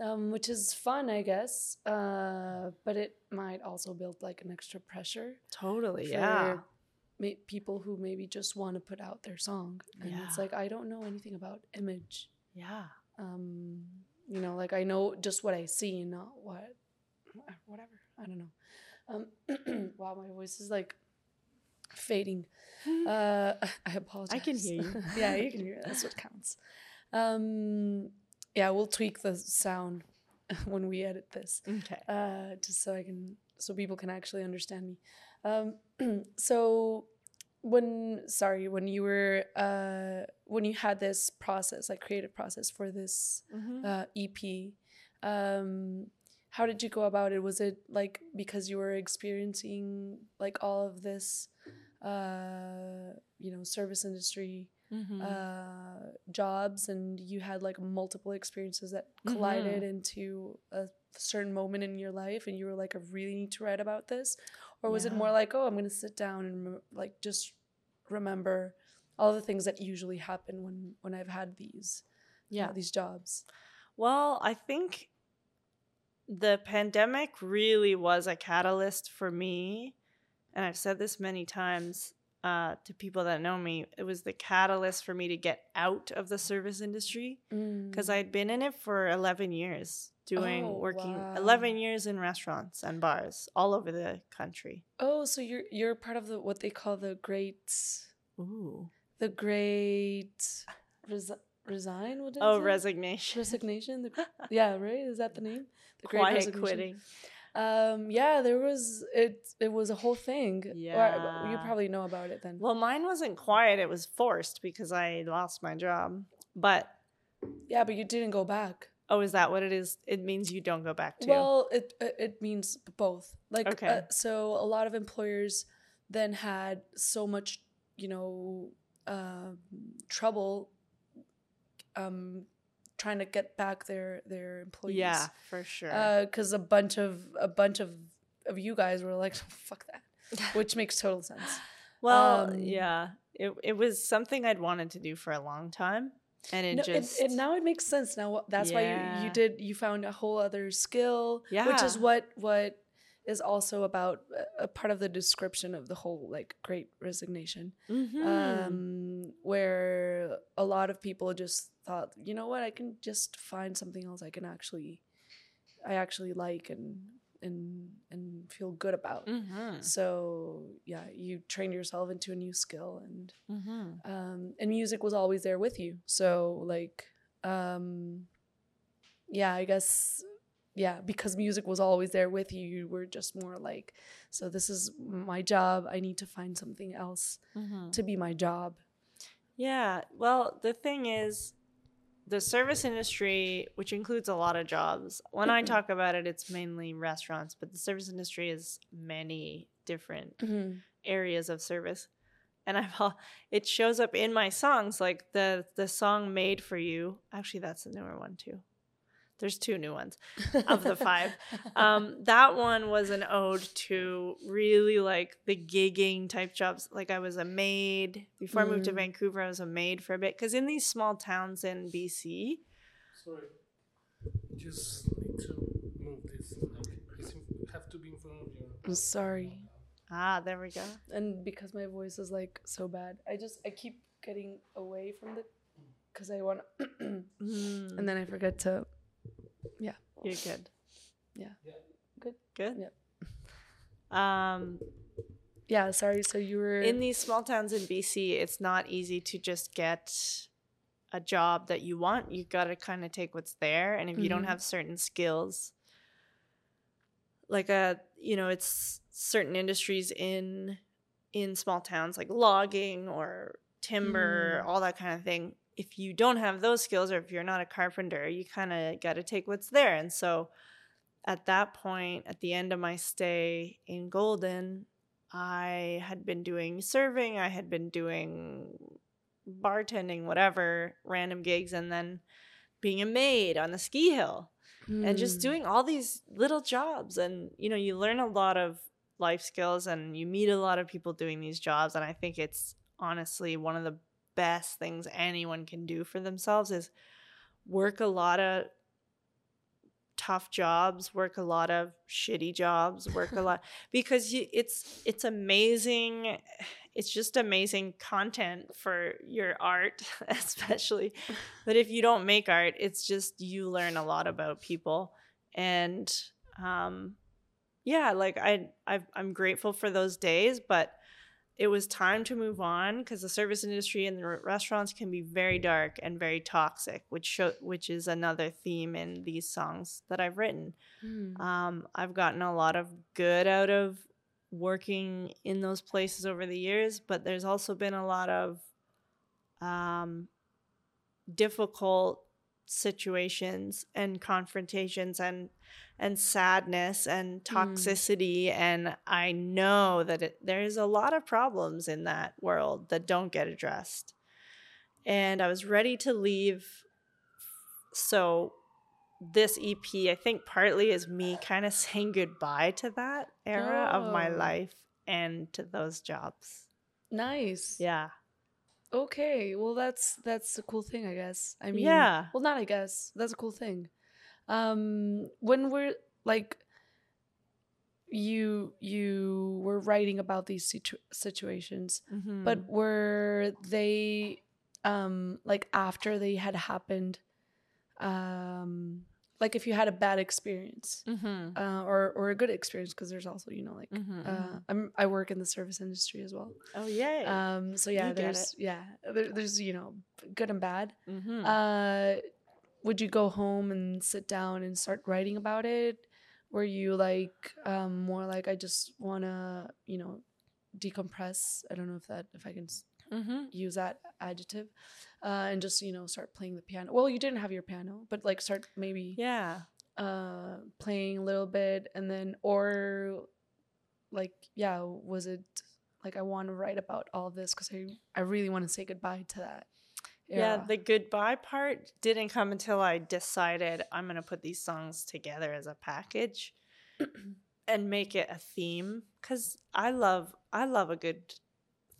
[SPEAKER 1] Um, which is fun, I guess. Uh, but it might also build like an extra pressure
[SPEAKER 2] totally, yeah.
[SPEAKER 1] ma- people who maybe just want to put out their song, and it's like I don't know anything about image.
[SPEAKER 2] Yeah.
[SPEAKER 1] Um, you know, like I know just what I see, not what, whatever. I don't know. Um, <clears throat> wow, my voice is like fading. Uh, <laughs> I apologize.
[SPEAKER 2] I can hear you. <laughs>
[SPEAKER 1] yeah, you can hear it. That's what counts. Um, yeah, we'll tweak the sound <laughs> when we edit this,
[SPEAKER 2] Okay.
[SPEAKER 1] uh, just so I can, so people can actually understand me. Um, <clears throat> so when, sorry, when you were, uh, when you had this process, like creative process for this
[SPEAKER 2] Mhm.
[SPEAKER 1] uh, EP. Um, how did you go about it? Was it like because you were experiencing like all of this, uh, you know, service industry
[SPEAKER 2] Mhm.
[SPEAKER 1] uh, jobs, and you had like multiple experiences that collided into a certain moment in your life, and you were like, I really need to write about this, or was it more like, oh, I'm gonna sit down and like just remember all the things that usually happen when when I've had these
[SPEAKER 2] yeah.
[SPEAKER 1] uh, these jobs.
[SPEAKER 2] Well, I think the pandemic really was a catalyst for me. And I've said this many times uh, to people that know me. It was the catalyst for me to get out of the service industry because
[SPEAKER 1] Mm.
[SPEAKER 2] I'd been in it for 11 years, doing
[SPEAKER 1] Oh,
[SPEAKER 2] working
[SPEAKER 1] wow.
[SPEAKER 2] 11 years in restaurants and bars all over the country.
[SPEAKER 1] Oh, so you're you're part of the what they call the great
[SPEAKER 2] Ooh.
[SPEAKER 1] the great resi- resign. What is
[SPEAKER 2] Oh,
[SPEAKER 1] it?
[SPEAKER 2] resignation.
[SPEAKER 1] resignation. The, <laughs> yeah, right. Is that the name? The
[SPEAKER 2] Quiet quitting.
[SPEAKER 1] Um, yeah, there was it. It was a whole thing. Or, you probably know about it then.
[SPEAKER 2] Well, mine wasn't quiet. It was forced because I lost my job. But
[SPEAKER 1] yeah, but you didn't go back.
[SPEAKER 2] Oh, is that what it is? It means you don't go back to.
[SPEAKER 1] Well, it it, means both. Like,
[SPEAKER 2] Okay.
[SPEAKER 1] uh, so a lot of employers then had so much, you know, um trouble um, trying to get back their their employees.
[SPEAKER 2] Yeah, for sure.
[SPEAKER 1] because a bunch of a bunch of of you guys were like, <laughs> "Fuck that," <laughs> which makes total sense.
[SPEAKER 2] well,
[SPEAKER 1] um,
[SPEAKER 2] yeah. It it was something I'd wanted to do for a long time, and it
[SPEAKER 1] No,
[SPEAKER 2] just
[SPEAKER 1] it, it, now it makes sense. Now that's why you, you did you found a whole other skill, which is what what is also about a- a part of the description of the whole like Great Resignation,
[SPEAKER 2] Mhm.
[SPEAKER 1] um, where a lot of people just thought, you know what, I can just find something else I can actually, I actually like and and and feel good about.
[SPEAKER 2] Mhm.
[SPEAKER 1] So yeah, you trained yourself into a new skill and
[SPEAKER 2] Mhm.
[SPEAKER 1] um, and music was always there with you. So like, um, yeah, I guess, yeah, because music was always there with you, you were just more like, so this is my job. I need to find something else
[SPEAKER 2] Mhm.
[SPEAKER 1] to be my job.
[SPEAKER 2] Yeah. Well, the thing is, the service industry, which includes a lot of jobs, when I
[SPEAKER 1] Mhm.
[SPEAKER 2] talk about it, it's mainly restaurants, but the service industry is many different areas of service. And I've all, it shows up in my songs, like the the song "Made for You." Actually, that's the newer one too. There's two new ones. <laughs> Of the five. Um, that one was an ode to really like the gigging type jobs. Like I was a maid before I moved to
[SPEAKER 1] Mm.
[SPEAKER 2] Vancouver. I was a maid for a bit because in these small towns in BC,
[SPEAKER 3] Sorry. Just need to move this. Like, it's have to be in front of your.
[SPEAKER 1] I'm sorry.
[SPEAKER 2] ah, there we go.
[SPEAKER 1] And because my voice is like so bad, I just, I keep getting away from the, because I want <clears throat>
[SPEAKER 2] Mm,
[SPEAKER 1] and then I forget to,
[SPEAKER 2] you're good.
[SPEAKER 1] Yeah.
[SPEAKER 3] Yeah.
[SPEAKER 1] Good.
[SPEAKER 2] Good.
[SPEAKER 1] Yep.
[SPEAKER 2] Um,
[SPEAKER 1] yeah, sorry. So you were
[SPEAKER 2] in these small towns in BC, it's not easy to just get a job that you want. You got to kind of take what's there, and if you don't
[SPEAKER 1] Mhm.
[SPEAKER 2] have certain skills, like a you know, it's certain industries in in small towns like logging or timber,
[SPEAKER 1] Mm.
[SPEAKER 2] all that kind of thing. If you don't have those skills, or if you're not a carpenter, you kind of got to take what's there, and so. At that point, at the end of my stay in Golden, I had been doing serving, I had been doing bartending, whatever, random gigs, and then being a maid on the ski hill and just
[SPEAKER 1] Mm.
[SPEAKER 2] doing all these little jobs. And, you know, you learn a lot of life skills and you meet a lot of people doing these jobs. And I think it's honestly one of the best things anyone can do for themselves is work a lot of tough jobs work a lot of shitty jobs work a lot <laughs> because you, it's it's amazing it's just amazing content for your art <laughs> especially. But if you don't make art it's just you learn a lot about people. And um yeah like i I've, i'm grateful for those days but it was time to move on because the service industry and the restaurants can be very dark and very toxic which show, which is another theme in these songs that i've written
[SPEAKER 1] Mm.
[SPEAKER 2] um, I've gotten a lot of good out of working in those places over the years, but there's also been a lot of um, difficult situations and confrontations and and sadness and mm. toxicity and i know that it, there's a lot of problems in that world that don't get addressed and i was ready to leave so this EP, I think partly is me kind of <laughs> saying goodbye to that era of my
[SPEAKER 1] Oh.
[SPEAKER 2] life and to those jobs.
[SPEAKER 1] Nice.
[SPEAKER 2] Yeah.
[SPEAKER 1] Okay. Well, that's that's a cool thing, I guess. I mean,
[SPEAKER 2] Yeah.
[SPEAKER 1] Well, not I guess. That's a cool thing. Um, when we're like, you you were writing about these situ- situations,
[SPEAKER 2] Mm-hmm.
[SPEAKER 1] but were they um like after they had happened? Um, like if you had a bad experience,
[SPEAKER 2] mm-hmm.
[SPEAKER 1] uh, or or a good experience, because there's also you know like.
[SPEAKER 2] Mm-hmm.
[SPEAKER 1] Uh, I'm I work in the service industry as well.
[SPEAKER 2] oh, yay.
[SPEAKER 1] Um, so yeah,
[SPEAKER 2] You
[SPEAKER 1] there's yeah, there, there's you know good and bad.
[SPEAKER 2] mm-hmm.
[SPEAKER 1] Uh, would you go home and sit down and start writing about it? Were you like um more like I just wanna you know decompress? I don't know if that if I can
[SPEAKER 2] mm-hmm.
[SPEAKER 1] use that adjective, uh, and just you know start playing the piano. Well, you didn't have your piano, but like start maybe
[SPEAKER 2] Yeah.
[SPEAKER 1] uh playing a little bit and then or like yeah was it like I want to write about all this because I I really want to say goodbye to that.
[SPEAKER 2] Yeah, the goodbye part didn't come until I decided I'm going to put these songs together as a package <clears throat> and make it a theme cuz I love I love a good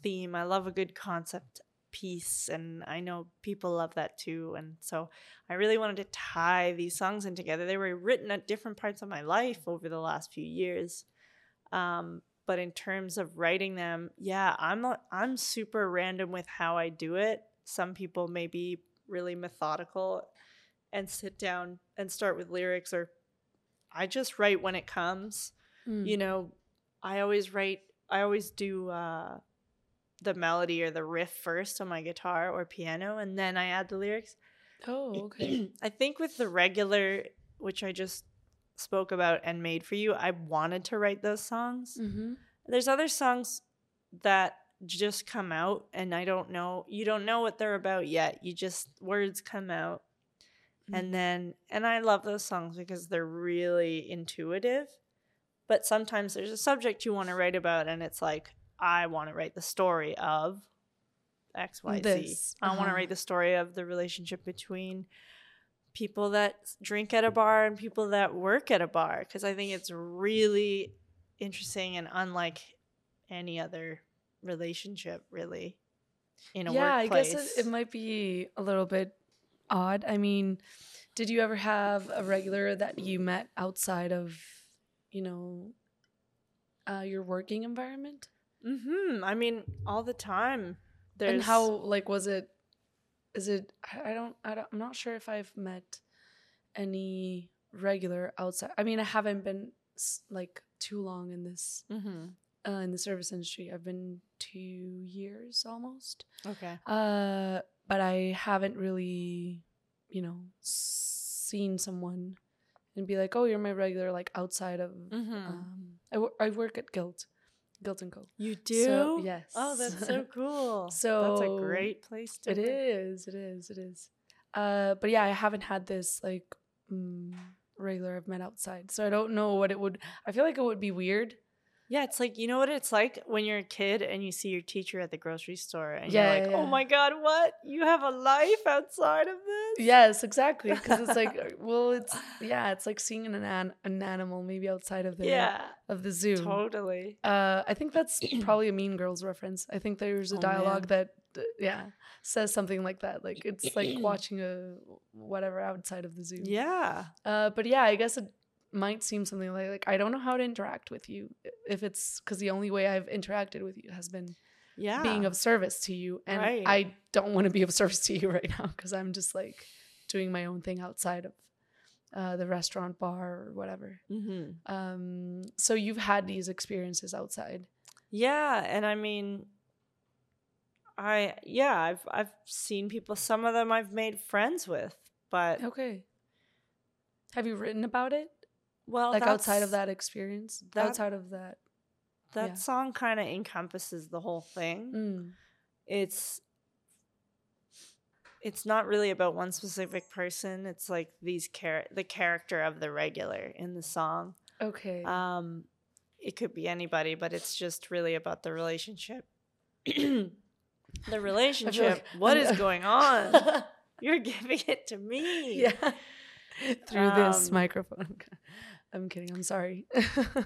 [SPEAKER 2] theme. I love a good concept piece and I know people love that too and so I really wanted to tie these songs in together. They were written at different parts of my life over the last few years. Um but in terms of writing them, yeah, I'm a, I'm super random with how I do it. Some people may be really methodical and sit down and start with lyrics or I just write when it comes.
[SPEAKER 1] Mm.
[SPEAKER 2] You know, I always write I always do uh the melody or the riff first on my guitar or piano and then I add the lyrics.
[SPEAKER 1] oh, <clears throat> okay.
[SPEAKER 2] I think with the regular which I just spoke about and made for you, I wanted to write those songs.
[SPEAKER 1] mm-hmm.
[SPEAKER 2] There's other songs that just come out and I don't know you don't know what they're about yet. You just words come out.
[SPEAKER 1] Mm.
[SPEAKER 2] And then and I love those songs because they're really intuitive. But sometimes there's a subject you want to write about and it's like I want to write the story of XYZ.
[SPEAKER 1] This,
[SPEAKER 2] I want to
[SPEAKER 1] uh-huh.
[SPEAKER 2] write the story of the relationship between people that drink at a bar and people that work at a bar because I think it's really interesting and unlike any other relationship really in a
[SPEAKER 1] yeah,
[SPEAKER 2] workplace.
[SPEAKER 1] I guess it, it might be a little bit odd. I mean, did you ever have a regular that you met outside of, you know, uh, your working environment?
[SPEAKER 2] Mhm. I mean, all the time. There's
[SPEAKER 1] and how like was it? Is it? I don't. I don't. I'm not sure if I've met any regular outside. I mean, I haven't been like too long in this
[SPEAKER 2] Mhm.
[SPEAKER 1] uh, in the service industry. I've been two years almost.
[SPEAKER 2] Okay.
[SPEAKER 1] Uh, but I haven't really, you know, seen someone and be like, "Oh, you're my regular," like outside of.
[SPEAKER 2] Mhm.
[SPEAKER 1] Um, I, I work at Guild, Guild and Co.
[SPEAKER 2] You do?
[SPEAKER 1] So, yes.
[SPEAKER 2] Oh, that's so <laughs> cool. So that's a great place to
[SPEAKER 1] It
[SPEAKER 2] work.
[SPEAKER 1] is. It is. It is. Uh, but yeah, I haven't had this like mm, regular I've met outside, so I don't know what it would. I feel like it would be weird.
[SPEAKER 2] Yeah, it's like you know what it's like when you're a kid and you see your teacher at the grocery store and
[SPEAKER 1] Yeah,
[SPEAKER 2] you're
[SPEAKER 1] yeah,
[SPEAKER 2] like, "Oh my god, what? You have a life outside of this?"
[SPEAKER 1] Yes, exactly. Because it's like, <laughs> uh, well, it's yeah, it's like seeing an an, an animal maybe outside of the
[SPEAKER 2] Yeah,
[SPEAKER 1] of the zoo.
[SPEAKER 2] totally.
[SPEAKER 1] Uh, I think that's <clears throat> <clears throat> probably a Mean Girls reference. I think there's a
[SPEAKER 2] Oh,
[SPEAKER 1] dialogue that uh, yeah says something like that. Like it's like <clears throat> watching a whatever outside of the zoo.
[SPEAKER 2] Yeah.
[SPEAKER 1] Uh, but yeah, I guess it might seem something like like I don't know how to interact with you if it's because the only way I've interacted with you has been
[SPEAKER 2] Yeah.
[SPEAKER 1] being of service to you, and
[SPEAKER 2] Right.
[SPEAKER 1] I don't want to be of service to you <laughs> right now because I'm just like doing my own thing outside of uh, the restaurant, bar, or whatever.
[SPEAKER 2] Mhm.
[SPEAKER 1] Um, so you've had these experiences outside.
[SPEAKER 2] Yeah, and I mean I yeah, I've I've seen people some of them I've made friends with, but
[SPEAKER 1] Okay. Have you written about it?
[SPEAKER 2] Well,
[SPEAKER 1] like outside of that experience?
[SPEAKER 2] that-
[SPEAKER 1] outside of that.
[SPEAKER 2] that
[SPEAKER 1] yeah.
[SPEAKER 2] song kind of encompasses the whole thing.
[SPEAKER 1] Mm.
[SPEAKER 2] it's it's not really about one specific person it's like these char- the character of the regular in the song
[SPEAKER 1] Okay.
[SPEAKER 2] um it could be anybody but it's just really about the relationship <clears throat> the <laughs> relationship What
[SPEAKER 1] I'm-
[SPEAKER 2] is <laughs> going on <laughs> you're giving it to me
[SPEAKER 1] yeah. Through this
[SPEAKER 2] Um,
[SPEAKER 1] microphone. I'm kidding. I'm sorry.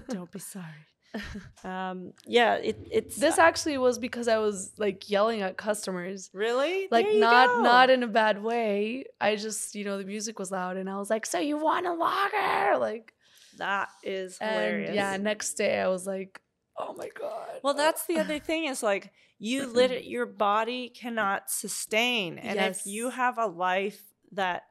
[SPEAKER 2] don't be sorry <laughs> um yeah it, it's
[SPEAKER 1] this actually was because I was like yelling at customers.
[SPEAKER 2] really
[SPEAKER 1] Like not
[SPEAKER 2] go.
[SPEAKER 1] not in a bad way. I just, you know, the music was loud and I was like, "So you want a lager?" Like
[SPEAKER 2] that is
[SPEAKER 1] and
[SPEAKER 2] hilarious
[SPEAKER 1] yeah, next day I was like, "Oh my god."
[SPEAKER 2] Well, that's the other thing is like you <clears throat> lit your body cannot sustain. And if you have a life that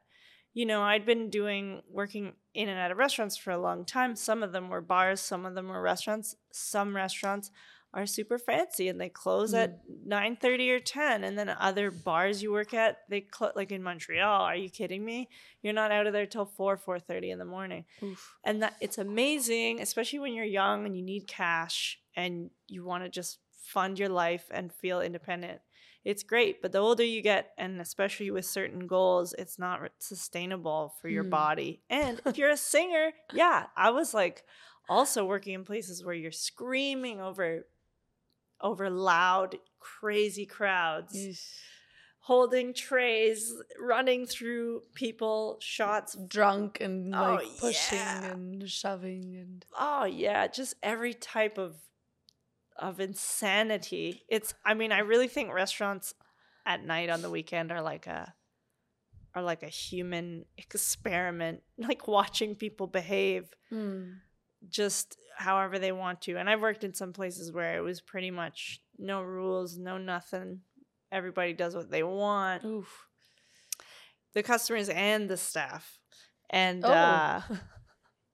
[SPEAKER 2] you know, I'd been doing working in and out of restaurants for a long time. Some of them were bars, some of them were restaurants. Some restaurants are super fancy and they close at mm-hmm. 9:30 or 10 and then other bars you work at they close like in Montreal are you kidding me you're not out of there till 4 4:30 in the morning
[SPEAKER 1] Oof.
[SPEAKER 2] and that it's amazing especially when you're young and you need cash and you want to just fund your life and feel independent it's great but the older you get and especially with certain goals it's not sustainable for your
[SPEAKER 1] Mm.
[SPEAKER 2] body and if <laughs> you're a singer yeah i was like also working in places where you're screaming over over loud, crazy crowds,
[SPEAKER 1] Yeesh.
[SPEAKER 2] holding trays, running through people, shots.
[SPEAKER 1] Drunk and
[SPEAKER 2] Oh,
[SPEAKER 1] like pushing
[SPEAKER 2] yeah.
[SPEAKER 1] and shoving and
[SPEAKER 2] Oh yeah, just every type of of insanity. It's I mean, I really think restaurants at night on the weekend are like a are like a human experiment, <laughs> like watching people behave
[SPEAKER 1] Mm.
[SPEAKER 2] just however they want to. And I've worked in some places where it was pretty much no rules, no nothing. Everybody does what they want.
[SPEAKER 1] Oof.
[SPEAKER 2] The customers and the staff. And
[SPEAKER 1] Oh.
[SPEAKER 2] uh <laughs>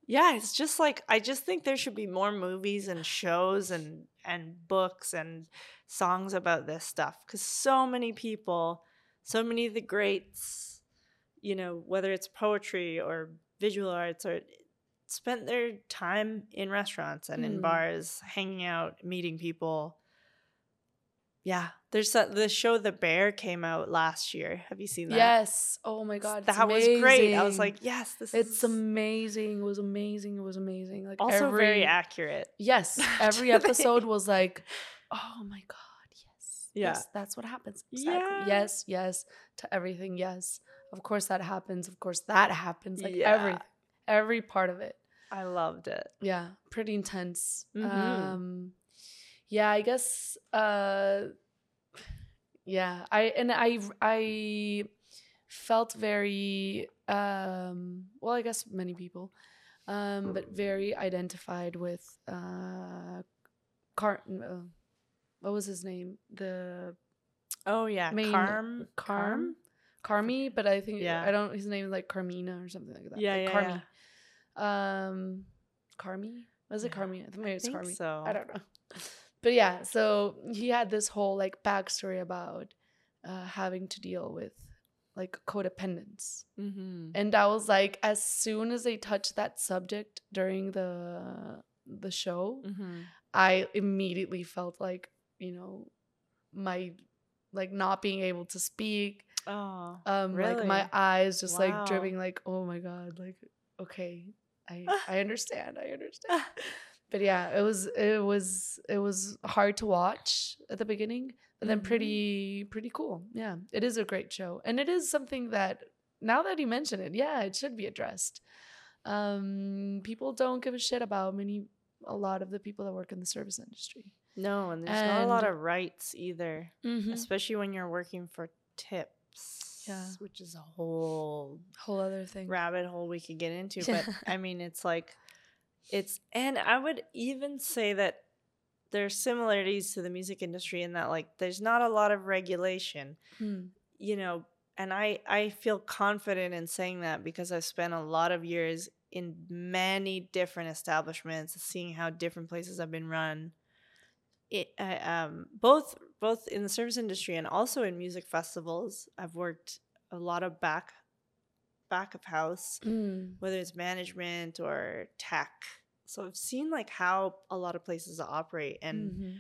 [SPEAKER 2] yeah, it's just like I just think there should be more movies and shows and and books and songs about this stuff cuz so many people, so many of the greats, you know, whether it's poetry or visual arts or spent their time in restaurants and in
[SPEAKER 1] Hmm.
[SPEAKER 2] bars, hanging out, meeting people. Yeah, there's a, the show The Bear came out last year. Have you seen that?
[SPEAKER 1] Yes. Oh my god.
[SPEAKER 2] that was great. I was like, yes, this
[SPEAKER 1] it's
[SPEAKER 2] is
[SPEAKER 1] amazing. It was amazing. It was amazing. Like
[SPEAKER 2] also
[SPEAKER 1] every,
[SPEAKER 2] very accurate.
[SPEAKER 1] Yes. <laughs> Every episode was like, oh my god, yes.
[SPEAKER 2] Yeah.
[SPEAKER 1] Yes, that's what happens. Exactly.
[SPEAKER 2] Yeah.
[SPEAKER 1] Yes, yes. To everything, yes. Of course that happens. Of course that happens. Like
[SPEAKER 2] Yeah.
[SPEAKER 1] everything. Every part of it.
[SPEAKER 2] I loved it.
[SPEAKER 1] Yeah. Pretty intense.
[SPEAKER 2] Mhm.
[SPEAKER 1] Um yeah, I guess uh <sighs> yeah, I and I I felt very um well, I guess many people um but very identified with uh Car uh, what was his name? The
[SPEAKER 2] Oh yeah,
[SPEAKER 1] main
[SPEAKER 2] Carm,
[SPEAKER 1] Carm Carmy, but I think
[SPEAKER 2] Yeah.
[SPEAKER 1] I don't his name is like Carmina or something like that.
[SPEAKER 2] Yeah,
[SPEAKER 1] like
[SPEAKER 2] yeah,
[SPEAKER 1] Carmy. Um Carmy? Was it
[SPEAKER 2] Yeah,
[SPEAKER 1] Carmy? I think maybe it's Carmy.
[SPEAKER 2] so.
[SPEAKER 1] I don't know. But yeah, so he had this whole like backstory about uh, having to deal with like codependence.
[SPEAKER 2] Mm-hmm.
[SPEAKER 1] And I was like, as soon as they touched that subject during the the show,
[SPEAKER 2] Mm-hmm.
[SPEAKER 1] I immediately felt like, you know, my like not being able to speak,
[SPEAKER 2] Oh,
[SPEAKER 1] um, like my eyes just
[SPEAKER 2] Wow.
[SPEAKER 1] like dripping, like, oh my god, like okay, I <laughs> I understand, I understand. <laughs> But yeah, it was it was it was hard to watch at the beginning, but then
[SPEAKER 2] Mhm.
[SPEAKER 1] pretty pretty cool. Yeah, it is a great show, and it is something that now that you mention it, yeah, it should be addressed. Um, people don't give a shit about many a lot of the people that work in the service industry.
[SPEAKER 2] no, and there's not a lot of rights either,
[SPEAKER 1] Mm-hmm.
[SPEAKER 2] especially when you're working for tips.
[SPEAKER 1] Yeah.
[SPEAKER 2] which is a whole
[SPEAKER 1] Whole other thing.
[SPEAKER 2] rabbit hole we could get into.
[SPEAKER 1] Yeah.
[SPEAKER 2] But <laughs> I mean, it's like, it's, and I would even say that there's similarities to the music industry in that, like, there's not a lot of regulation,
[SPEAKER 1] Hmm.
[SPEAKER 2] you know, and I, I feel confident in saying that because I've spent a lot of years in many different establishments, seeing how different places have been run. It, I, um, both both in the service industry and also in music festivals. I've worked a lot of back back of house,
[SPEAKER 1] Mm.
[SPEAKER 2] whether it's management or tech. So I've seen like how a lot of places operate, and
[SPEAKER 1] Mhm.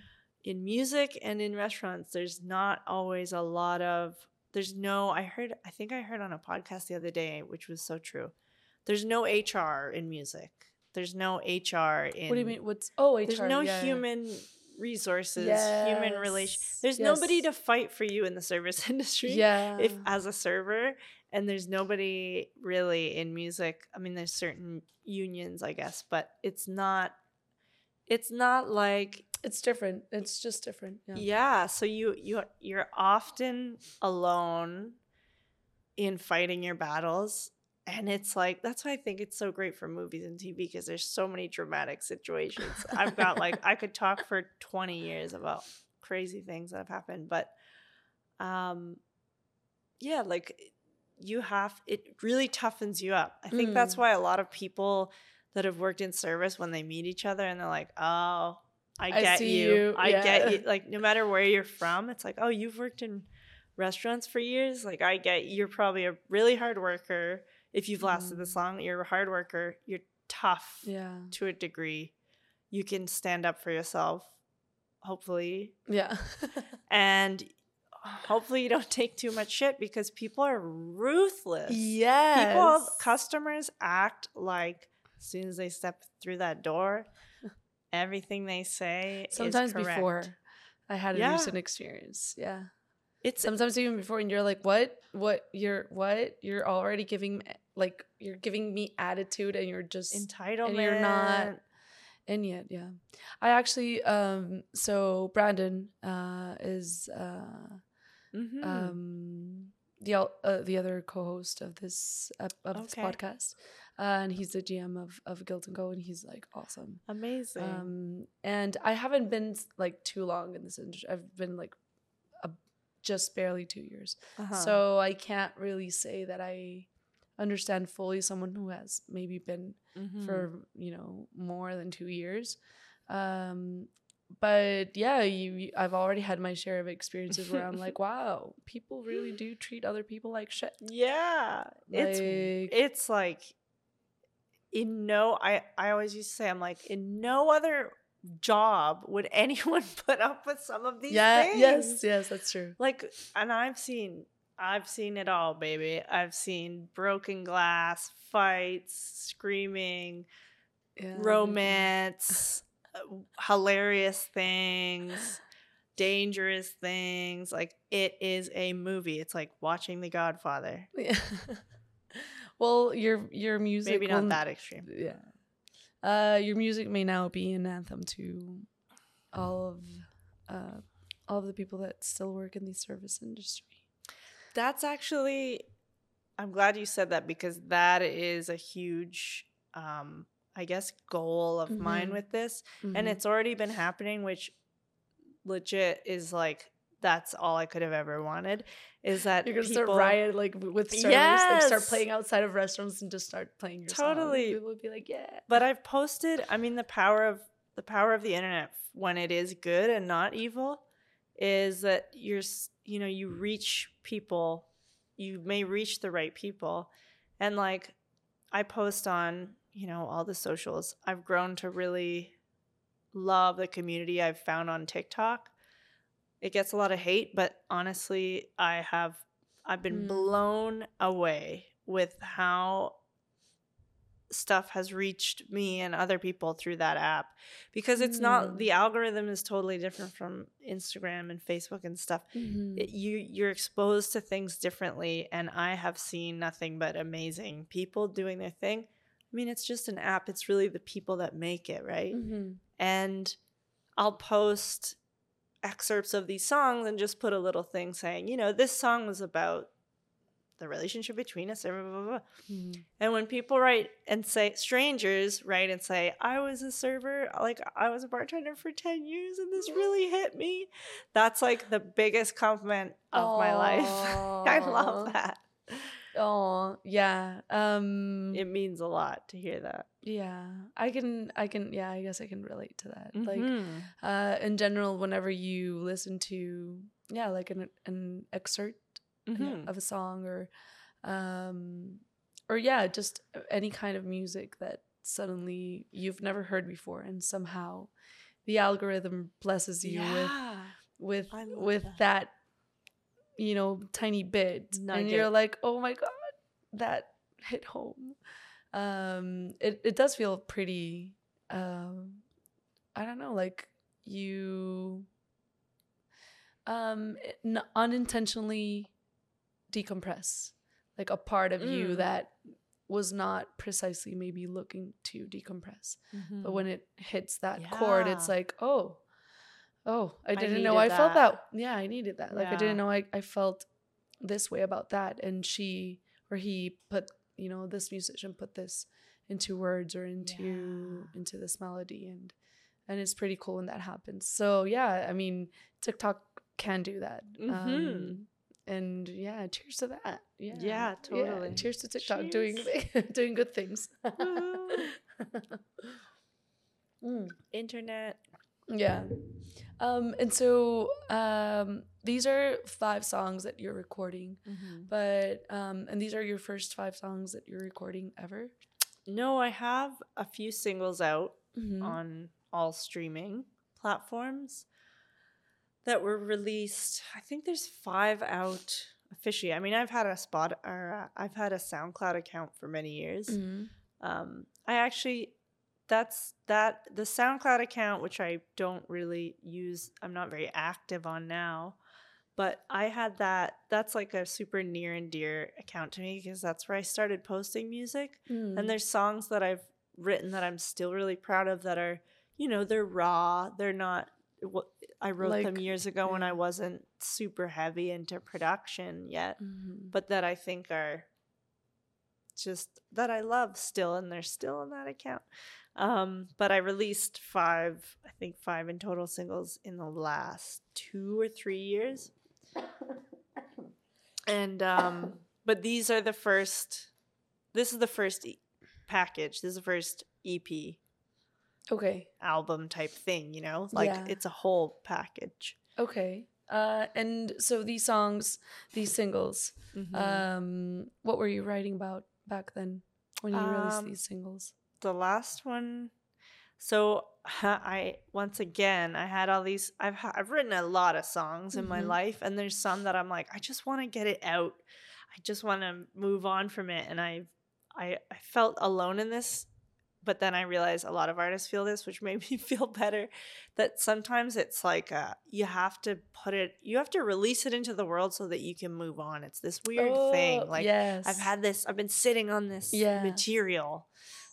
[SPEAKER 2] in music and in restaurants, there's not always a lot of. There's no. I heard. I think I heard on a podcast the other day, which was so true. There's no HR in music. There's no HR in.
[SPEAKER 1] What do you mean? What's oh HR?
[SPEAKER 2] There's no
[SPEAKER 1] yeah,
[SPEAKER 2] human resources, human relation.
[SPEAKER 1] Yes,
[SPEAKER 2] There's nobody to fight for you in the service <laughs> industry.
[SPEAKER 1] Yeah.
[SPEAKER 2] If as a server, and there's nobody really in music. I mean, there's certain unions, I guess, but it's not. It's not like
[SPEAKER 1] it's different. It's just different. Yeah.
[SPEAKER 2] yeah. So you you you're often alone in fighting your battles. And it's like that's why I think it's so great for movies and TV because there's so many dramatic situations. I've got like I could talk for 20 years about crazy things that have happened, but um yeah, like you have it really toughens you up. I think that's
[SPEAKER 1] Mm.
[SPEAKER 2] why a lot of people that have worked in service when they meet each other and they're like, "Oh, I
[SPEAKER 1] I
[SPEAKER 2] get
[SPEAKER 1] see
[SPEAKER 2] you.
[SPEAKER 1] you."
[SPEAKER 2] I
[SPEAKER 1] Yeah.
[SPEAKER 2] get you." <laughs> Like no matter where you're from, it's like, "Oh, you've worked in restaurants for years. Like I get you're probably a really hard worker. If you've lasted this
[SPEAKER 1] Mm.
[SPEAKER 2] long, you're a hard worker. You're tough
[SPEAKER 1] Yeah.
[SPEAKER 2] to a degree. You can stand up for yourself, hopefully,
[SPEAKER 1] Yeah. <laughs>
[SPEAKER 2] and hopefully you don't take too much shit because people are ruthless.
[SPEAKER 1] yes.
[SPEAKER 2] People, customers act like as soon as they step through that door, <laughs> everything they say
[SPEAKER 1] Sometimes
[SPEAKER 2] is correct.
[SPEAKER 1] before. I had a
[SPEAKER 2] Yeah.
[SPEAKER 1] recent experience. Yeah.
[SPEAKER 2] It's
[SPEAKER 1] Sometimes even before, and you're like, "What? What? You're what? You're already giving me- like you're giving me attitude, and you're just
[SPEAKER 2] entitlement.
[SPEAKER 1] And you're not- and yet, yeah. I actually, um, so Brandon, uh, is uh,
[SPEAKER 2] Mhm.
[SPEAKER 1] um the uh, the other co-host of this of this podcast, uh, and he's the GM of of Guild and Co, and he's like awesome.
[SPEAKER 2] Amazing.
[SPEAKER 1] Um, and I haven't been like too long in this industry. I've been like a, just barely two years,
[SPEAKER 2] Uh-huh.
[SPEAKER 1] so I can't really say that I understand fully someone who has maybe been
[SPEAKER 2] Mhm.
[SPEAKER 1] for you know more than two years. Um, but yeah, you, you- I've already had my share of experiences where I'm like, <laughs> wow, people really do treat other people like shit.
[SPEAKER 2] yeah, it's
[SPEAKER 1] Like-
[SPEAKER 2] it's like in no. I I always used to say I'm like in no other job would <laughs> anyone put up with some of these
[SPEAKER 1] yeah,
[SPEAKER 2] things.
[SPEAKER 1] yes, yes, that's true.
[SPEAKER 2] like and i've seen i've seen it all baby i've seen broken glass fights screaming
[SPEAKER 1] Yeah,
[SPEAKER 2] romance hilarious things dangerous things like it is a movie it's like watching the godfather
[SPEAKER 1] Yeah. <laughs> well, your your music
[SPEAKER 2] maybe not
[SPEAKER 1] will-
[SPEAKER 2] that extreme
[SPEAKER 1] Yeah. Uh, your music may now be an anthem to all of uh, all of the people that still work in the service industry.
[SPEAKER 2] that's actually i'm glad you said that because that is a huge um i guess goal of mine
[SPEAKER 1] Mhm.
[SPEAKER 2] with this and
[SPEAKER 1] Mhm.
[SPEAKER 2] it's already been happening which legit is like that's all i could have ever wanted is that
[SPEAKER 1] You're gonna
[SPEAKER 2] people
[SPEAKER 1] start riot like with service, like start playing outside of restaurants and just start playing your.
[SPEAKER 2] Totally.
[SPEAKER 1] People would be like, yeah.
[SPEAKER 2] but i've posted i mean the power of the power of the internet when it is good and not evil is that you're you know you reach people you may reach the right people and like i post on you know all the socials i've grown to really love the community i've found on tiktok it gets a lot of hate but honestly i have i've been
[SPEAKER 1] Mm.
[SPEAKER 2] blown away with how stuff has reached me and other people through that app because it's
[SPEAKER 1] Mm.
[SPEAKER 2] not the algorithm is totally different from Instagram and Facebook and stuff.
[SPEAKER 1] Mhm.
[SPEAKER 2] It- you you're exposed to things differently and I have seen nothing but amazing people doing their thing. I mean, it's just an app. It's really the people that make it, right?
[SPEAKER 1] Mhm.
[SPEAKER 2] And I'll post excerpts of these songs and just put a little thing saying, you know, this song was about the relationship between us. Blah, blah, blah, blah.
[SPEAKER 1] Mhm.
[SPEAKER 2] And when people write and say, strangers write and say, I was a server, like I was a bartender for 10 years and this really hit me, that's like the biggest compliment of my life. <laughs> I love that.
[SPEAKER 1] Oh yeah. Um.
[SPEAKER 2] It means a lot to hear that.
[SPEAKER 1] yeah. I can. I can. Yeah. I guess I can relate to that. Like.
[SPEAKER 2] Mhm.
[SPEAKER 1] uh, in general, whenever you listen to yeah, like an an excerpt
[SPEAKER 2] Mhm.
[SPEAKER 1] of a song or um or yeah, just any kind of music that suddenly you've never heard before and somehow the algorithm blesses you with
[SPEAKER 2] Yeah.
[SPEAKER 1] with
[SPEAKER 2] love
[SPEAKER 1] with
[SPEAKER 2] that.
[SPEAKER 1] that. You know tiny bit and you're like oh my god that hit home. Um it, it does feel pretty um i don't know like you um n- unintentionally decompress like a part of you
[SPEAKER 2] Mm.
[SPEAKER 1] that was not precisely maybe looking to decompress. But when it hits that chord it's like oh oh i
[SPEAKER 2] I
[SPEAKER 1] didn't know i
[SPEAKER 2] needed
[SPEAKER 1] felt
[SPEAKER 2] that.
[SPEAKER 1] that yeah i needed that like i didn't know I, I felt this way about that and she or he put you know this musician put this into words or into
[SPEAKER 2] Yeah.
[SPEAKER 1] into this melody and and it's pretty cool when that happens so yeah i mean tiktok can do that um,
[SPEAKER 2] Mhm.
[SPEAKER 1] and yeah cheers to that yeah
[SPEAKER 2] Yeah, totally.
[SPEAKER 1] cheers to tiktok doing <laughs> doing good things <laughs> Mm.
[SPEAKER 2] Internet.
[SPEAKER 1] Yeah. Um, and so um, these are five songs that you're recording, but um, and these are your first five songs that you're recording ever.
[SPEAKER 2] No, I have a few singles out
[SPEAKER 1] Mhm.
[SPEAKER 2] on all streaming platforms that were released. I think there's five out officially. I mean, I've had a spot or uh, I've had a SoundCloud account for many years.
[SPEAKER 1] Mhm.
[SPEAKER 2] Um, I actually that's that the SoundCloud account, which I don't really use. I'm not very active on now, but I had that. That's like a super near and dear account to me because that's where I started posting music.
[SPEAKER 1] Mm.
[SPEAKER 2] And there's songs that I've written that I'm still really proud of that are, you know, they're raw. They're not. I wrote them years ago when. I wasn't super heavy into production yet
[SPEAKER 1] Mhm.
[SPEAKER 2] but that I think are just that I love still, and they're still in that account. Um, but I released five, I think five in total singles in the last two or three years. <laughs> And um, but these are the first. This is the first e- package. This is the first EP
[SPEAKER 1] Okay.
[SPEAKER 2] album type thing. You know, like
[SPEAKER 1] Yeah.
[SPEAKER 2] it's a whole package.
[SPEAKER 1] Okay. Uh, and so these songs, these singles,
[SPEAKER 2] Mhm.
[SPEAKER 1] um, what were you writing about back then when you released
[SPEAKER 2] Um,
[SPEAKER 1] these singles?
[SPEAKER 2] The last one so <laughs> i once again i had all these i've i've written a lot of songs in my
[SPEAKER 1] Mhm.
[SPEAKER 2] life and there's some that i'm like i just want to get it out i just want to move on from it and i i i felt alone in this but then i realized a lot of artists feel this which <laughs> made me feel better that sometimes it's like uh, you have to put it you have to release it into the world so that you can move on it's this weird thing
[SPEAKER 1] Oh,
[SPEAKER 2] like
[SPEAKER 1] yes.
[SPEAKER 2] I've had this, I've been sitting on this
[SPEAKER 1] Yeah.
[SPEAKER 2] material.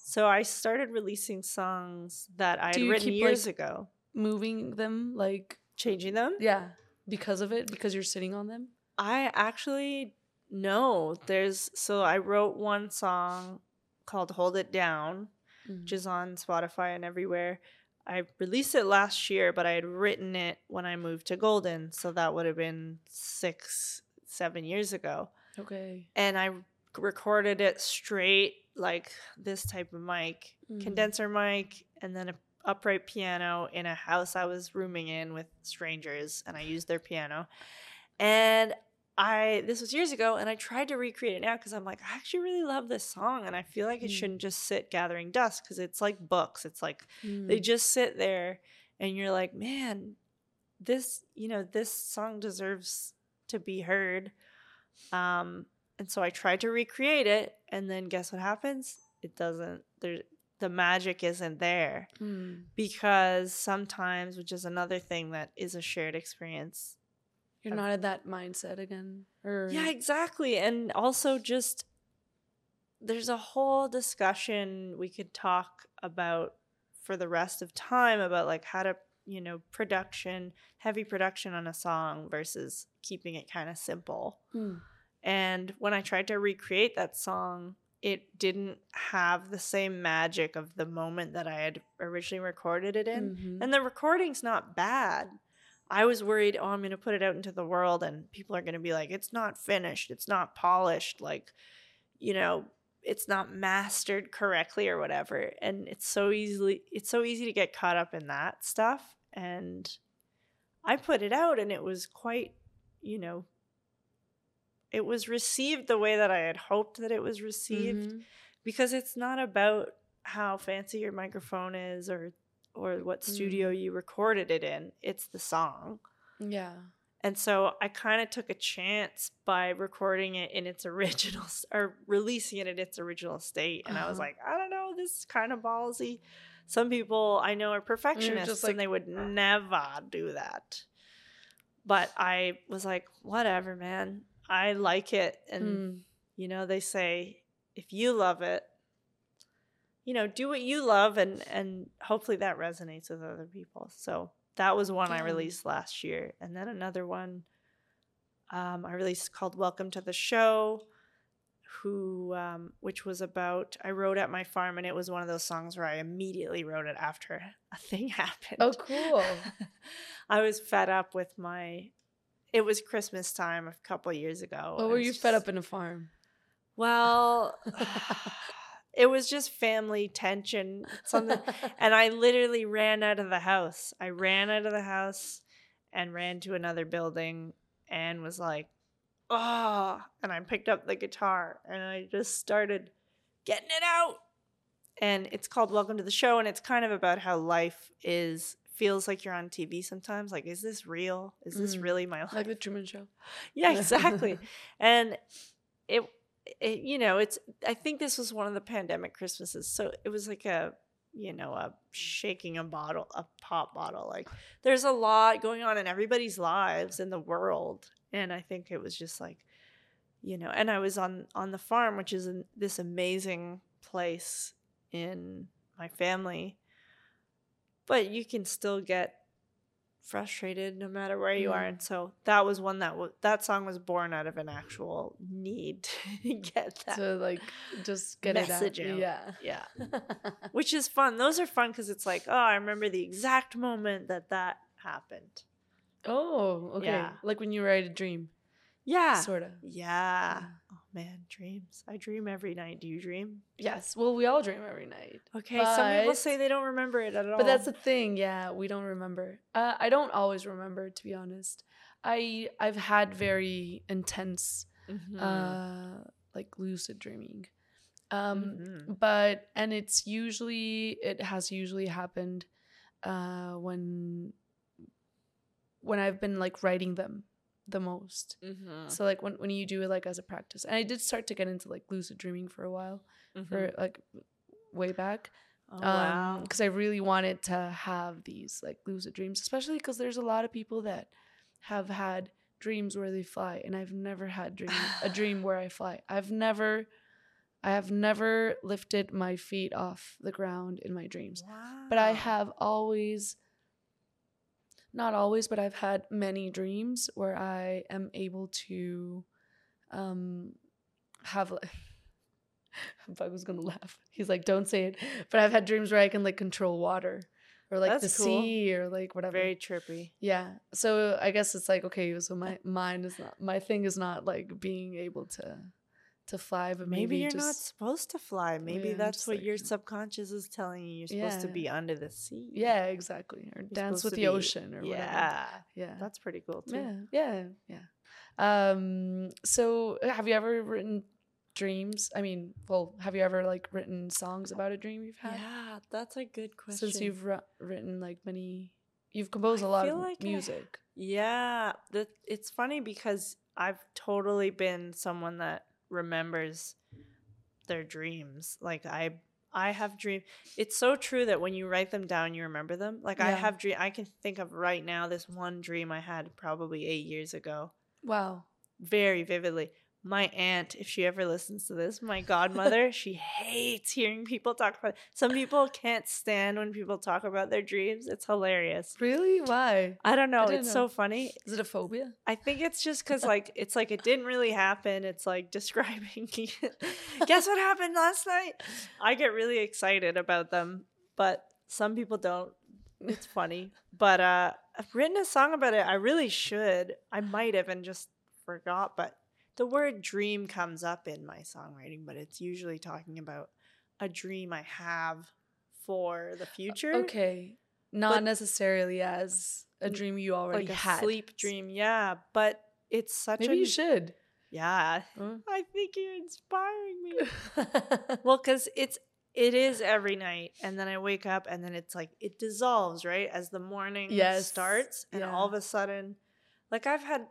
[SPEAKER 2] So I started releasing songs that I had written
[SPEAKER 1] keep,
[SPEAKER 2] years
[SPEAKER 1] like-
[SPEAKER 2] ago,
[SPEAKER 1] moving them like
[SPEAKER 2] changing them.
[SPEAKER 1] yeah because of it because you're sitting on them.
[SPEAKER 2] I actually no, there's so I wrote one song called Hold It Down,
[SPEAKER 1] Mm.
[SPEAKER 2] which is on Spotify and everywhere. I released it last year, but I had written it when I moved to Golden, so that would have been six, seven years ago.
[SPEAKER 1] Okay.
[SPEAKER 2] and I recorded it straight like this type of mic,
[SPEAKER 1] Mhm.
[SPEAKER 2] condenser mic, and then a upright piano in a house I was rooming in with strangers, and I used their piano. And I this was years ago, and I tried to recreate it now because I'm like, I actually really love this song, and I feel like it
[SPEAKER 1] Mm.
[SPEAKER 2] shouldn't just sit gathering dust because it's like books. It's like they
[SPEAKER 1] Mm.
[SPEAKER 2] just sit there, and you're like, man, this you know this song deserves to be heard um and so i tried to recreate it and then guess what happens it doesn't there the magic isn't there
[SPEAKER 1] Mm.
[SPEAKER 2] because sometimes which is another thing that is a shared experience
[SPEAKER 1] You're not in that mindset again. Or
[SPEAKER 2] yeah exactly and also just there's a whole discussion we could talk about for the rest of time about like how to you know production heavy production on a song versus keeping it kind of simple
[SPEAKER 1] Mm.
[SPEAKER 2] And when i tried to recreate that song it didn't have the same magic of the moment that i had originally recorded it in
[SPEAKER 1] Mhm.
[SPEAKER 2] and the recording's not bad. I was worried, oh, I'm going to put it out into the world and people are going to be like, it's not finished, it's not polished, like, you know, it's not mastered correctly or whatever. And it's so easily, it's so easy to get caught up in that stuff. And I put it out and it was quite, you know, it was received the way that I had hoped that it was received
[SPEAKER 1] Mhm.
[SPEAKER 2] because it's not about how fancy your microphone is or or what studio you recorded it in it's the song
[SPEAKER 1] Yeah.
[SPEAKER 2] and so i kind of took a chance by recording it in its <laughs> original or releasing it in its original state and i was
[SPEAKER 1] Uh-huh.
[SPEAKER 2] like i don't know this is kind of ballsy some people i know are perfectionists
[SPEAKER 1] like-
[SPEAKER 2] and they would never do that but i was like whatever man i like it and
[SPEAKER 1] Mm.
[SPEAKER 2] you know, they say if you love it, you know, do what you love and and hopefully that resonates with other people. So that was one I released last year. And then another one um, I released called Welcome to the Show, who um, which was about I wrote at my farm and it was one of those songs where I immediately wrote it after <laughs> a thing <laughs> happened.
[SPEAKER 1] Oh, cool. <laughs>
[SPEAKER 2] I was fed up with my it was Christmas time a couple years ago.
[SPEAKER 1] What were you fed up in a farm?
[SPEAKER 2] well, <laughs> <sighs> it was just family tension, something. <laughs> and I literally ran out of the house. I ran out of the house and ran to another building and was like, oh, and I picked up the guitar and I just started getting it out. And it's called Welcome to the Show. And it's kind of about how life is, feels like you're on TV sometimes. Like, is this real? Is this
[SPEAKER 1] Mm.
[SPEAKER 2] really my life? <laughs>
[SPEAKER 1] like the Truman Show.
[SPEAKER 2] Yeah, <laughs> exactly. and it, it, you know, it's. I think this was one of the pandemic Christmases, so it was like a you know, a shaking a bottle, a pop bottle. Like there's a lot going on in everybody's lives in the world. And I think it was just like, you know, and I was on on the farm, which is in this amazing place in my family. But you can still get frustrated no matter where you are
[SPEAKER 1] Mm.
[SPEAKER 2] and so that was one that was that song was born out of an actual need <laughs> to get that
[SPEAKER 1] to like just get
[SPEAKER 2] Message
[SPEAKER 1] it out. Yeah.
[SPEAKER 2] yeah <laughs> which is fun those are fun because it's like oh i remember the exact moment that that happened
[SPEAKER 1] oh, okay.
[SPEAKER 2] Yeah.
[SPEAKER 1] Like when you write a dream,
[SPEAKER 2] yeah
[SPEAKER 1] sort of.
[SPEAKER 2] yeah oh man dreams i dream every night do you dream
[SPEAKER 1] Yes. Well, we all dream every night.
[SPEAKER 2] okay some people
[SPEAKER 1] But-
[SPEAKER 2] say they don't remember it at all
[SPEAKER 1] But that's the thing, yeah. We don't remember. Uh, I don't always remember, to be honest. I I've had very intense,
[SPEAKER 2] Mhm.
[SPEAKER 1] uh, like lucid dreaming, um,
[SPEAKER 2] Mhm.
[SPEAKER 1] but and it's usually it has usually happened, uh, when when I've been like writing them the most.
[SPEAKER 2] Mhm.
[SPEAKER 1] So like when when you do it like as a practice, and I did start to get into like lucid dreaming for a while, for
[SPEAKER 2] Mhm.
[SPEAKER 1] like way back
[SPEAKER 2] oh, wow
[SPEAKER 1] because I really wanted to have these like lucid dreams, especially because there's a lot of people that have had dreams where they fly, and I've never had dream a <laughs> dream where I fly. I've never, I have never lifted my feet off the ground in my dreams, but I have always. Not always, but I've had many dreams where I am able to um have like <laughs> Bug was gonna laugh. He's like, "Don't say it." But I've had dreams where I can like control water, or like
[SPEAKER 2] That's
[SPEAKER 1] the
[SPEAKER 2] cool.
[SPEAKER 1] sea, or like whatever.
[SPEAKER 2] very trippy
[SPEAKER 1] yeah. So I guess it's like okay. So my mind is not my thing is not like being able to to fly, but maybe,
[SPEAKER 2] maybe, you're not supposed to fly maybe
[SPEAKER 1] Yeah,
[SPEAKER 2] that's what
[SPEAKER 1] like-
[SPEAKER 2] your <laughs> subconscious is telling you you're supposed to be under the sea
[SPEAKER 1] yeah, exactly, or dance with the
[SPEAKER 2] be-
[SPEAKER 1] ocean or whatever.
[SPEAKER 2] yeah
[SPEAKER 1] Yeah,
[SPEAKER 2] that's pretty cool too
[SPEAKER 1] yeah, yeah, yeah. Um. So have you ever written dreams? I mean, well, have you ever like written songs about a dream you've had?
[SPEAKER 2] Yeah, that's a good question.
[SPEAKER 1] since you've ri- written like many you've composed a
[SPEAKER 2] I
[SPEAKER 1] lot of
[SPEAKER 2] like I-
[SPEAKER 1] music
[SPEAKER 2] yeah, the, it's funny because I've totally been someone that remembers their dreams. Like I I have dream. It's so true that when you write them down, you remember them. Like I have dream. I can think of right now this one dream I had probably eight years ago,
[SPEAKER 1] wow
[SPEAKER 2] very vividly. My aunt, if she ever listens to this, my godmother, <laughs> she hates hearing people talk about. Some people can't stand when people talk about their dreams. It's hilarious.
[SPEAKER 1] really why
[SPEAKER 2] I don't know.
[SPEAKER 1] didn't
[SPEAKER 2] It's
[SPEAKER 1] know.
[SPEAKER 2] so funny.
[SPEAKER 1] is it a phobia
[SPEAKER 2] I think it's just because <laughs> like it's like it didn't really happen. It's like <laughs> describing. Guess what happened last night? I get really excited about them, but some people don't. It's funny, but uh, I've written a song about it. I really should. I might have and just forgot, but the word dream comes up in my songwriting, but it's usually talking about a dream I have for the future.
[SPEAKER 1] okay not
[SPEAKER 2] But-
[SPEAKER 1] necessarily as a dream you already
[SPEAKER 2] like a
[SPEAKER 1] had
[SPEAKER 2] sleep dream, yeah. But it's such
[SPEAKER 1] maybe
[SPEAKER 2] a
[SPEAKER 1] you should
[SPEAKER 2] yeah.
[SPEAKER 1] Mm.
[SPEAKER 2] I think you're inspiring me. <laughs> well, because it's it is every night, and then I wake up, and then it's like it dissolves right as the morning
[SPEAKER 1] Yes,
[SPEAKER 2] starts, and
[SPEAKER 1] yeah.
[SPEAKER 2] all of a sudden, like I've had,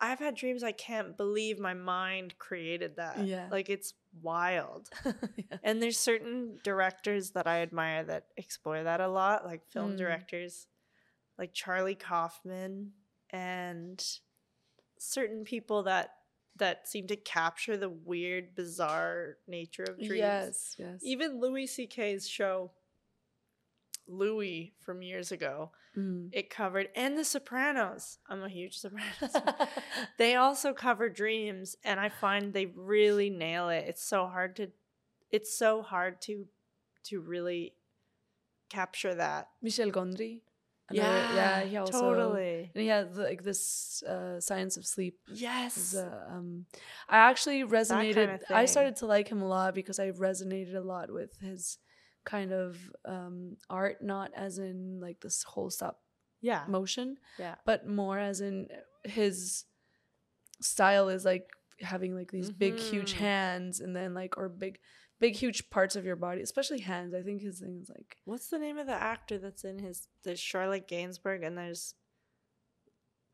[SPEAKER 2] I've had dreams I can't believe my mind created that.
[SPEAKER 1] Yeah.
[SPEAKER 2] like it's wild. <laughs>
[SPEAKER 1] Yeah.
[SPEAKER 2] And there's certain directors that I admire that explore that a lot, like film
[SPEAKER 1] Mm.
[SPEAKER 2] directors, like Charlie Kaufman, and certain people that that seem to capture the weird, bizarre nature of dreams.
[SPEAKER 1] yes yes
[SPEAKER 2] Even Louis C.K.'s show, Louie from years ago,
[SPEAKER 1] Mm.
[SPEAKER 2] it covered, and The Sopranos. I'm a huge Sopranos. <laughs> they also cover dreams, and I find they really nail it. It's so hard to, it's so hard to, to really capture that.
[SPEAKER 1] michel gondry another- yeah he also
[SPEAKER 2] totally.
[SPEAKER 1] and he has like this uh, science of sleep
[SPEAKER 2] Yes.
[SPEAKER 1] uh, um, I actually resonated.
[SPEAKER 2] kinda
[SPEAKER 1] I started to like him a lot because I resonated a lot with his kind of um, art, not as in like this whole stop
[SPEAKER 2] yeah.
[SPEAKER 1] motion,
[SPEAKER 2] Yeah.
[SPEAKER 1] but more as in his style is like having like these big, huge
[SPEAKER 2] Mhm.
[SPEAKER 1] hands, and then like or big, big, huge parts of your body, especially hands. I think his thing is like
[SPEAKER 2] What's the name of the actor that's in his? There's Charlotte Gainsbourg, and there's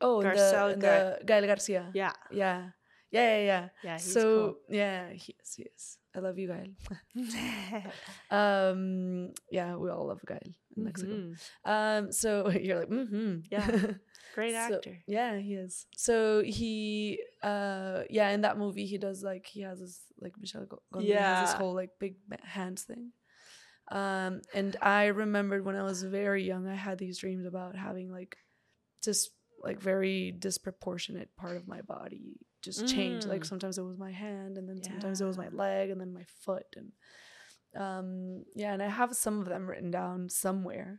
[SPEAKER 1] oh, and the,
[SPEAKER 2] Garcelle
[SPEAKER 1] and the Gael Garcia.
[SPEAKER 2] yeah,
[SPEAKER 1] yeah, yeah, yeah, yeah.
[SPEAKER 2] yeah. He's
[SPEAKER 1] so
[SPEAKER 2] cool.
[SPEAKER 1] yeah, he is. He is. I love you, Gael. <laughs> um, yeah, we all love Gael in Mexico.
[SPEAKER 2] Mhm.
[SPEAKER 1] Um, so <laughs> you're like, mm-hmm.
[SPEAKER 2] Yeah. <laughs> Great
[SPEAKER 1] So-
[SPEAKER 2] actor.
[SPEAKER 1] yeah, he is. So he, uh, yeah, in that movie, he does like he has this like Michel Go- Gondry has this whole like big hands thing. Um, and I remembered when I was very young, I had these dreams about having like just like very disproportionate part of my body just change. Like
[SPEAKER 2] Mm.
[SPEAKER 1] sometimes it was my hand, and then sometimes it was my leg, and then my foot, and um, yeah, and I have some of them written down somewhere.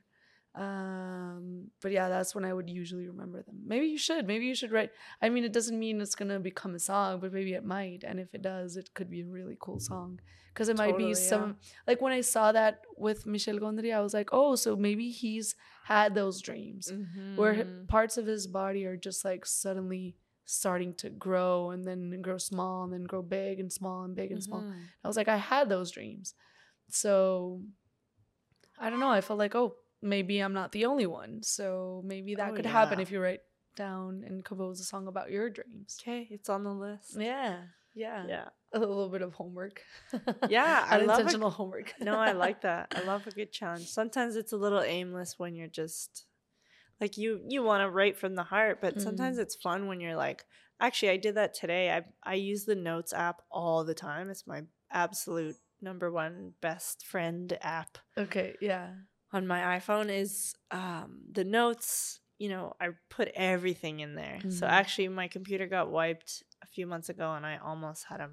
[SPEAKER 1] Um, but yeah, that's when I would usually remember them. Maybe you should. Maybe you should write. I mean, it doesn't mean it's gonna become a song, but maybe it might. And if it does, it could be a really cool song. Because it might
[SPEAKER 2] Totally,
[SPEAKER 1] be
[SPEAKER 2] yeah.
[SPEAKER 1] some like when I saw that with Michel Gondry, I was like, oh, so maybe he's had those dreams where h-
[SPEAKER 2] Mhm.
[SPEAKER 1] parts of his body are just like suddenly starting to grow and then grow small and then grow big and small and big and small.
[SPEAKER 2] Mhm.
[SPEAKER 1] I was like, I had those dreams. So I don't know. I felt like, oh, maybe I'm not the only one. So maybe that
[SPEAKER 2] Oh,
[SPEAKER 1] could happen if you write down and compose a song about your dreams.
[SPEAKER 2] Okay, it's on the list.
[SPEAKER 1] Yeah. Yeah.
[SPEAKER 2] Yeah.
[SPEAKER 1] A little bit of homework. <laughs>
[SPEAKER 2] Yeah, I love a-
[SPEAKER 1] Unintentional homework.
[SPEAKER 2] No, I like <laughs> that. I love a good challenge. Sometimes it's a little aimless when you're just like you you want to write from the heart, but sometimes it's fun when you're like, actually, I did that today. I I use the Notes app all the time. It's my absolute number one best friend app
[SPEAKER 1] Okay. Yeah.
[SPEAKER 2] on my iPhone is um the notes, you know, I put everything in there. So
[SPEAKER 1] Mhm.
[SPEAKER 2] actually my computer got wiped a few months ago and I almost had a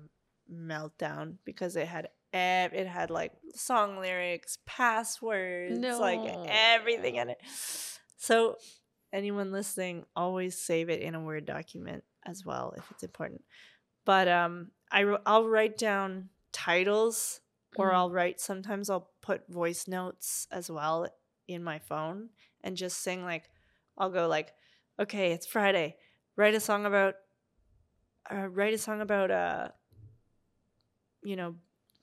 [SPEAKER 2] meltdown because it had ev- it had like song lyrics, passwords, like everything in it. So anyone listening, always save it in a Word document as well if it's important. But um I I'll write down titles or
[SPEAKER 1] Mhm.
[SPEAKER 2] I'll write sometimes I'll put voice notes as well in my phone and just sing like I'll go like okay it's Friday write a song about uh, write a song about uh you know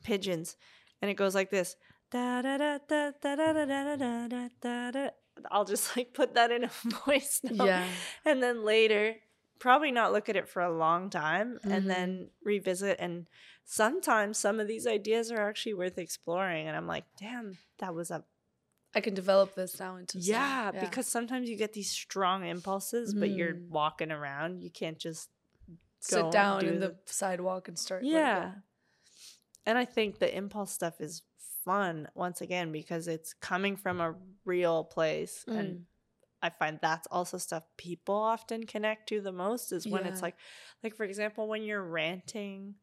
[SPEAKER 2] pigeons and it goes like this da da da da da da da da da da da da I'll just like put that in a <laughs> voice note
[SPEAKER 1] Yeah.
[SPEAKER 2] and then later probably not look at it for a long time
[SPEAKER 1] Mhm.
[SPEAKER 2] and then revisit and sometimes some of these ideas are actually worth exploring and i'm like damn that was a
[SPEAKER 1] I can develop this now into song.
[SPEAKER 2] yeah, because sometimes you get these strong impulses but you're
[SPEAKER 1] Mhm.
[SPEAKER 2] walking around you can't just go
[SPEAKER 1] sit down
[SPEAKER 2] do
[SPEAKER 1] in the,
[SPEAKER 2] the-
[SPEAKER 1] sidewalk and start. like,
[SPEAKER 2] yeah and i think the impulse stuff is fun once again because it's coming from a real place
[SPEAKER 1] Mm.
[SPEAKER 2] and I find that's also stuff people often connect to the most is when it's like like for example when you're ranting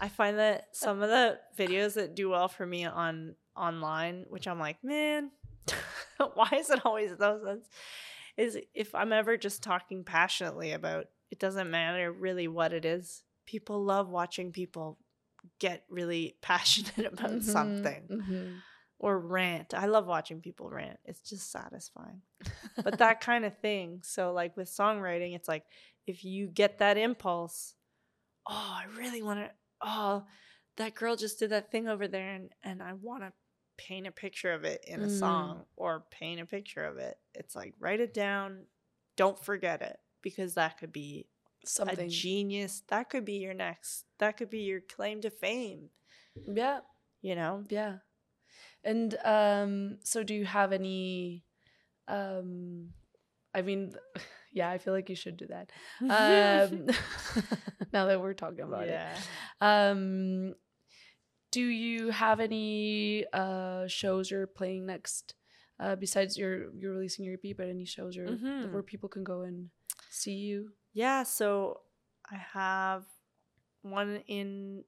[SPEAKER 2] I find that <laughs> some of the videos that do well for me on online which I'm like man <laughs> why is it always those ones is if I'm ever just talking passionately about it doesn't matter really what it is people love watching people get really <laughs> passionate about
[SPEAKER 1] Mhm,
[SPEAKER 2] something
[SPEAKER 1] mhm.
[SPEAKER 2] or rant. I love watching people rant. It's just satisfying. But <laughs> that kind of thing. So like with songwriting, it's like if you get that impulse, oh, I really want to oh, that girl just did that thing over there and and I want to paint a picture of it in a
[SPEAKER 1] Mm.
[SPEAKER 2] song or paint a picture of it. It's like write it down, don't forget it because that could be
[SPEAKER 1] something.
[SPEAKER 2] a genius. That could be your next. That could be your claim to fame,
[SPEAKER 1] yeah,
[SPEAKER 2] you know?
[SPEAKER 1] yeah. And um, so do you have any? Um, I mean, <laughs> yeah, I feel like you should do that. Um, <laughs> <laughs> now that we're talking about
[SPEAKER 2] yeah.
[SPEAKER 1] it, um, do you have any uh shows you're playing next? Uh, besides you're you're releasing your EP, but any shows you're,
[SPEAKER 2] Mhm.
[SPEAKER 1] where people can go and see you?
[SPEAKER 2] Yeah, so I have one in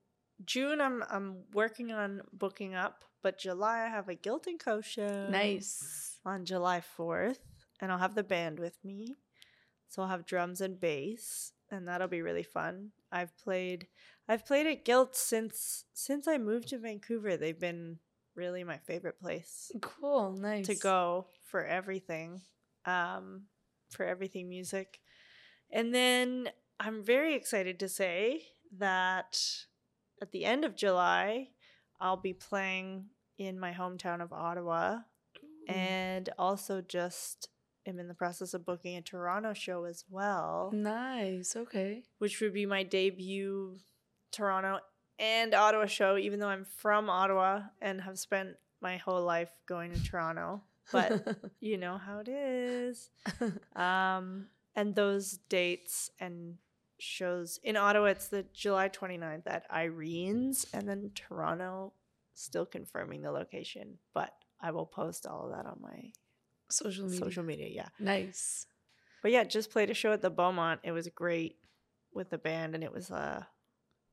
[SPEAKER 2] June. I'm I'm working on booking up, but July I have a Guild and Co show.
[SPEAKER 1] Nice.
[SPEAKER 2] On July fourth, and I'll have the band with me, so I'll have drums and bass, and that'll be really fun. I've played I've played at Guild since since I moved to Vancouver. They've been really my favorite place
[SPEAKER 1] Cool. Nice.
[SPEAKER 2] to go for everything um for everything music and then i'm very excited to say that at the end of july i'll be playing in my hometown of ottawa
[SPEAKER 1] Ooh.
[SPEAKER 2] and also just am in the process of booking a toronto show as well
[SPEAKER 1] Nice. Okay.
[SPEAKER 2] which would be my debut toronto and Ottawa show, even though I'm from Ottawa and have spent my whole life going to Toronto. But <laughs> you know how it is. <laughs> Um, and those dates and shows in Ottawa, it's the July 29th at Irene's, and then Toronto, still confirming the location. But I will post all of that on my
[SPEAKER 1] social media.
[SPEAKER 2] social media. Yeah.
[SPEAKER 1] Nice.
[SPEAKER 2] But yeah, just played a show at the Beaumont. It was great with the band, and it was a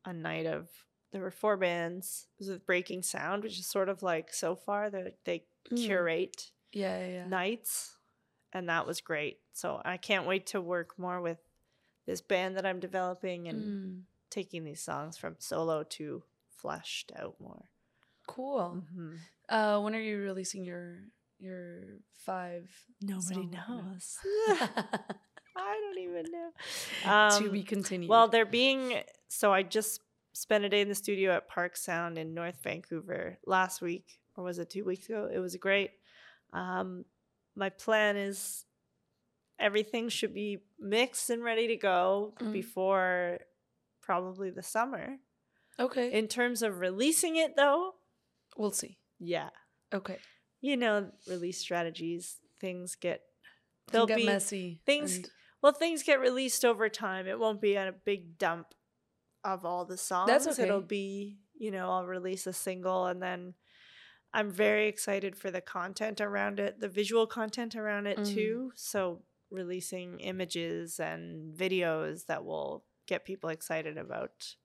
[SPEAKER 2] a night of there were four bands. It was with Breaking Sound, which is sort of like so far they they
[SPEAKER 1] Mm.
[SPEAKER 2] curate
[SPEAKER 1] Yeah, yeah, yeah.
[SPEAKER 2] nights, and that was great. So I can't wait to work more with this band that I'm developing and
[SPEAKER 1] Mm,
[SPEAKER 2] taking these songs from solo to fleshed out more.
[SPEAKER 1] cool.
[SPEAKER 2] Mhm.
[SPEAKER 1] Uh, when are you releasing your your five?
[SPEAKER 2] Nobody
[SPEAKER 1] song
[SPEAKER 2] knows. <laughs> I don't even know.
[SPEAKER 1] to
[SPEAKER 2] Um,
[SPEAKER 1] be continued.
[SPEAKER 2] Well, they're being so I just spent a day in the studio at Park Sound in North Vancouver last week, or was it two weeks ago? It was great. Um, my plan is everything should be mixed and ready to go
[SPEAKER 1] Mhm.
[SPEAKER 2] before probably the summer.
[SPEAKER 1] okay,
[SPEAKER 2] In terms of releasing it, though,
[SPEAKER 1] we'll see.
[SPEAKER 2] yeah,
[SPEAKER 1] Okay,
[SPEAKER 2] you know, release strategies, things get they'll
[SPEAKER 1] get
[SPEAKER 2] be
[SPEAKER 1] messy.
[SPEAKER 2] things-
[SPEAKER 1] and-
[SPEAKER 2] Well, things get released over time. It won't be a big dump of all the songs. That's
[SPEAKER 1] okay.
[SPEAKER 2] It'll be, you know, I'll release a single and then I'm very excited for the content around it, the visual content around it
[SPEAKER 1] Mhm.
[SPEAKER 2] too. So, releasing images and videos that will get people excited about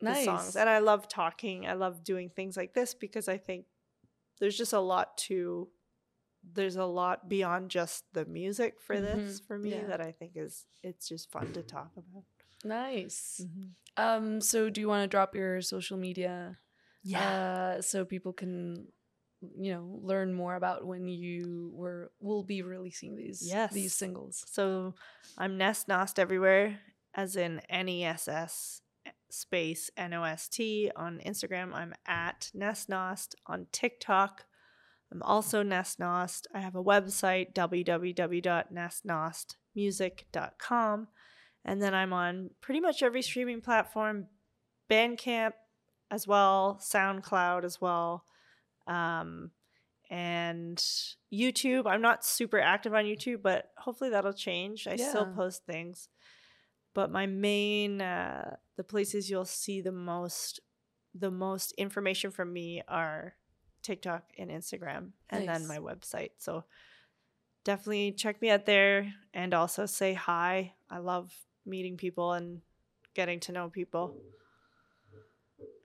[SPEAKER 1] nice.
[SPEAKER 2] the songs. And I love talking. I love doing things like this because I think there's just a lot to there's a lot beyond just the music for this
[SPEAKER 1] Mhm.
[SPEAKER 2] for me
[SPEAKER 1] Yeah.
[SPEAKER 2] that I think is it's just fun to talk about.
[SPEAKER 1] nice.
[SPEAKER 2] Mm-hmm.
[SPEAKER 1] Um, so do you want to drop your social media? Uh, so people can, you know, learn more about when you were will be releasing these
[SPEAKER 2] Yes.
[SPEAKER 1] these singles.
[SPEAKER 2] So I'm Ness Nöst everywhere, as in N E S S space N O S T on Instagram. I'm at Ness Nöst on TikTok. I'm also Ness Nöst. I have a website www.nessnostmusic.com, and then I'm on pretty much every streaming platform, Bandcamp as well, SoundCloud as well. Um, and YouTube. I'm not super active on YouTube, but hopefully that'll change. I still post things. But my main uh the places you'll see the most the most information from me are TikTok and Instagram and then my website. So definitely check me out there and also say hi. I love meeting people and getting to know people.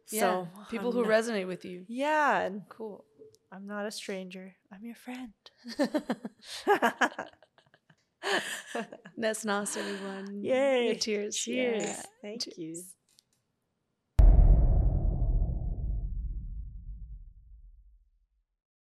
[SPEAKER 1] Yeah,
[SPEAKER 2] So
[SPEAKER 1] people
[SPEAKER 2] I'm
[SPEAKER 1] who
[SPEAKER 2] not-
[SPEAKER 1] resonate with you.
[SPEAKER 2] Yeah,
[SPEAKER 1] Cool.
[SPEAKER 2] I'm not a stranger. I'm your friend. <laughs>
[SPEAKER 1] That's nice, everyone.
[SPEAKER 2] Yay.
[SPEAKER 1] Cheers.
[SPEAKER 2] Cheers.
[SPEAKER 1] Yeah.
[SPEAKER 2] Thank you.
[SPEAKER 1] Cheers.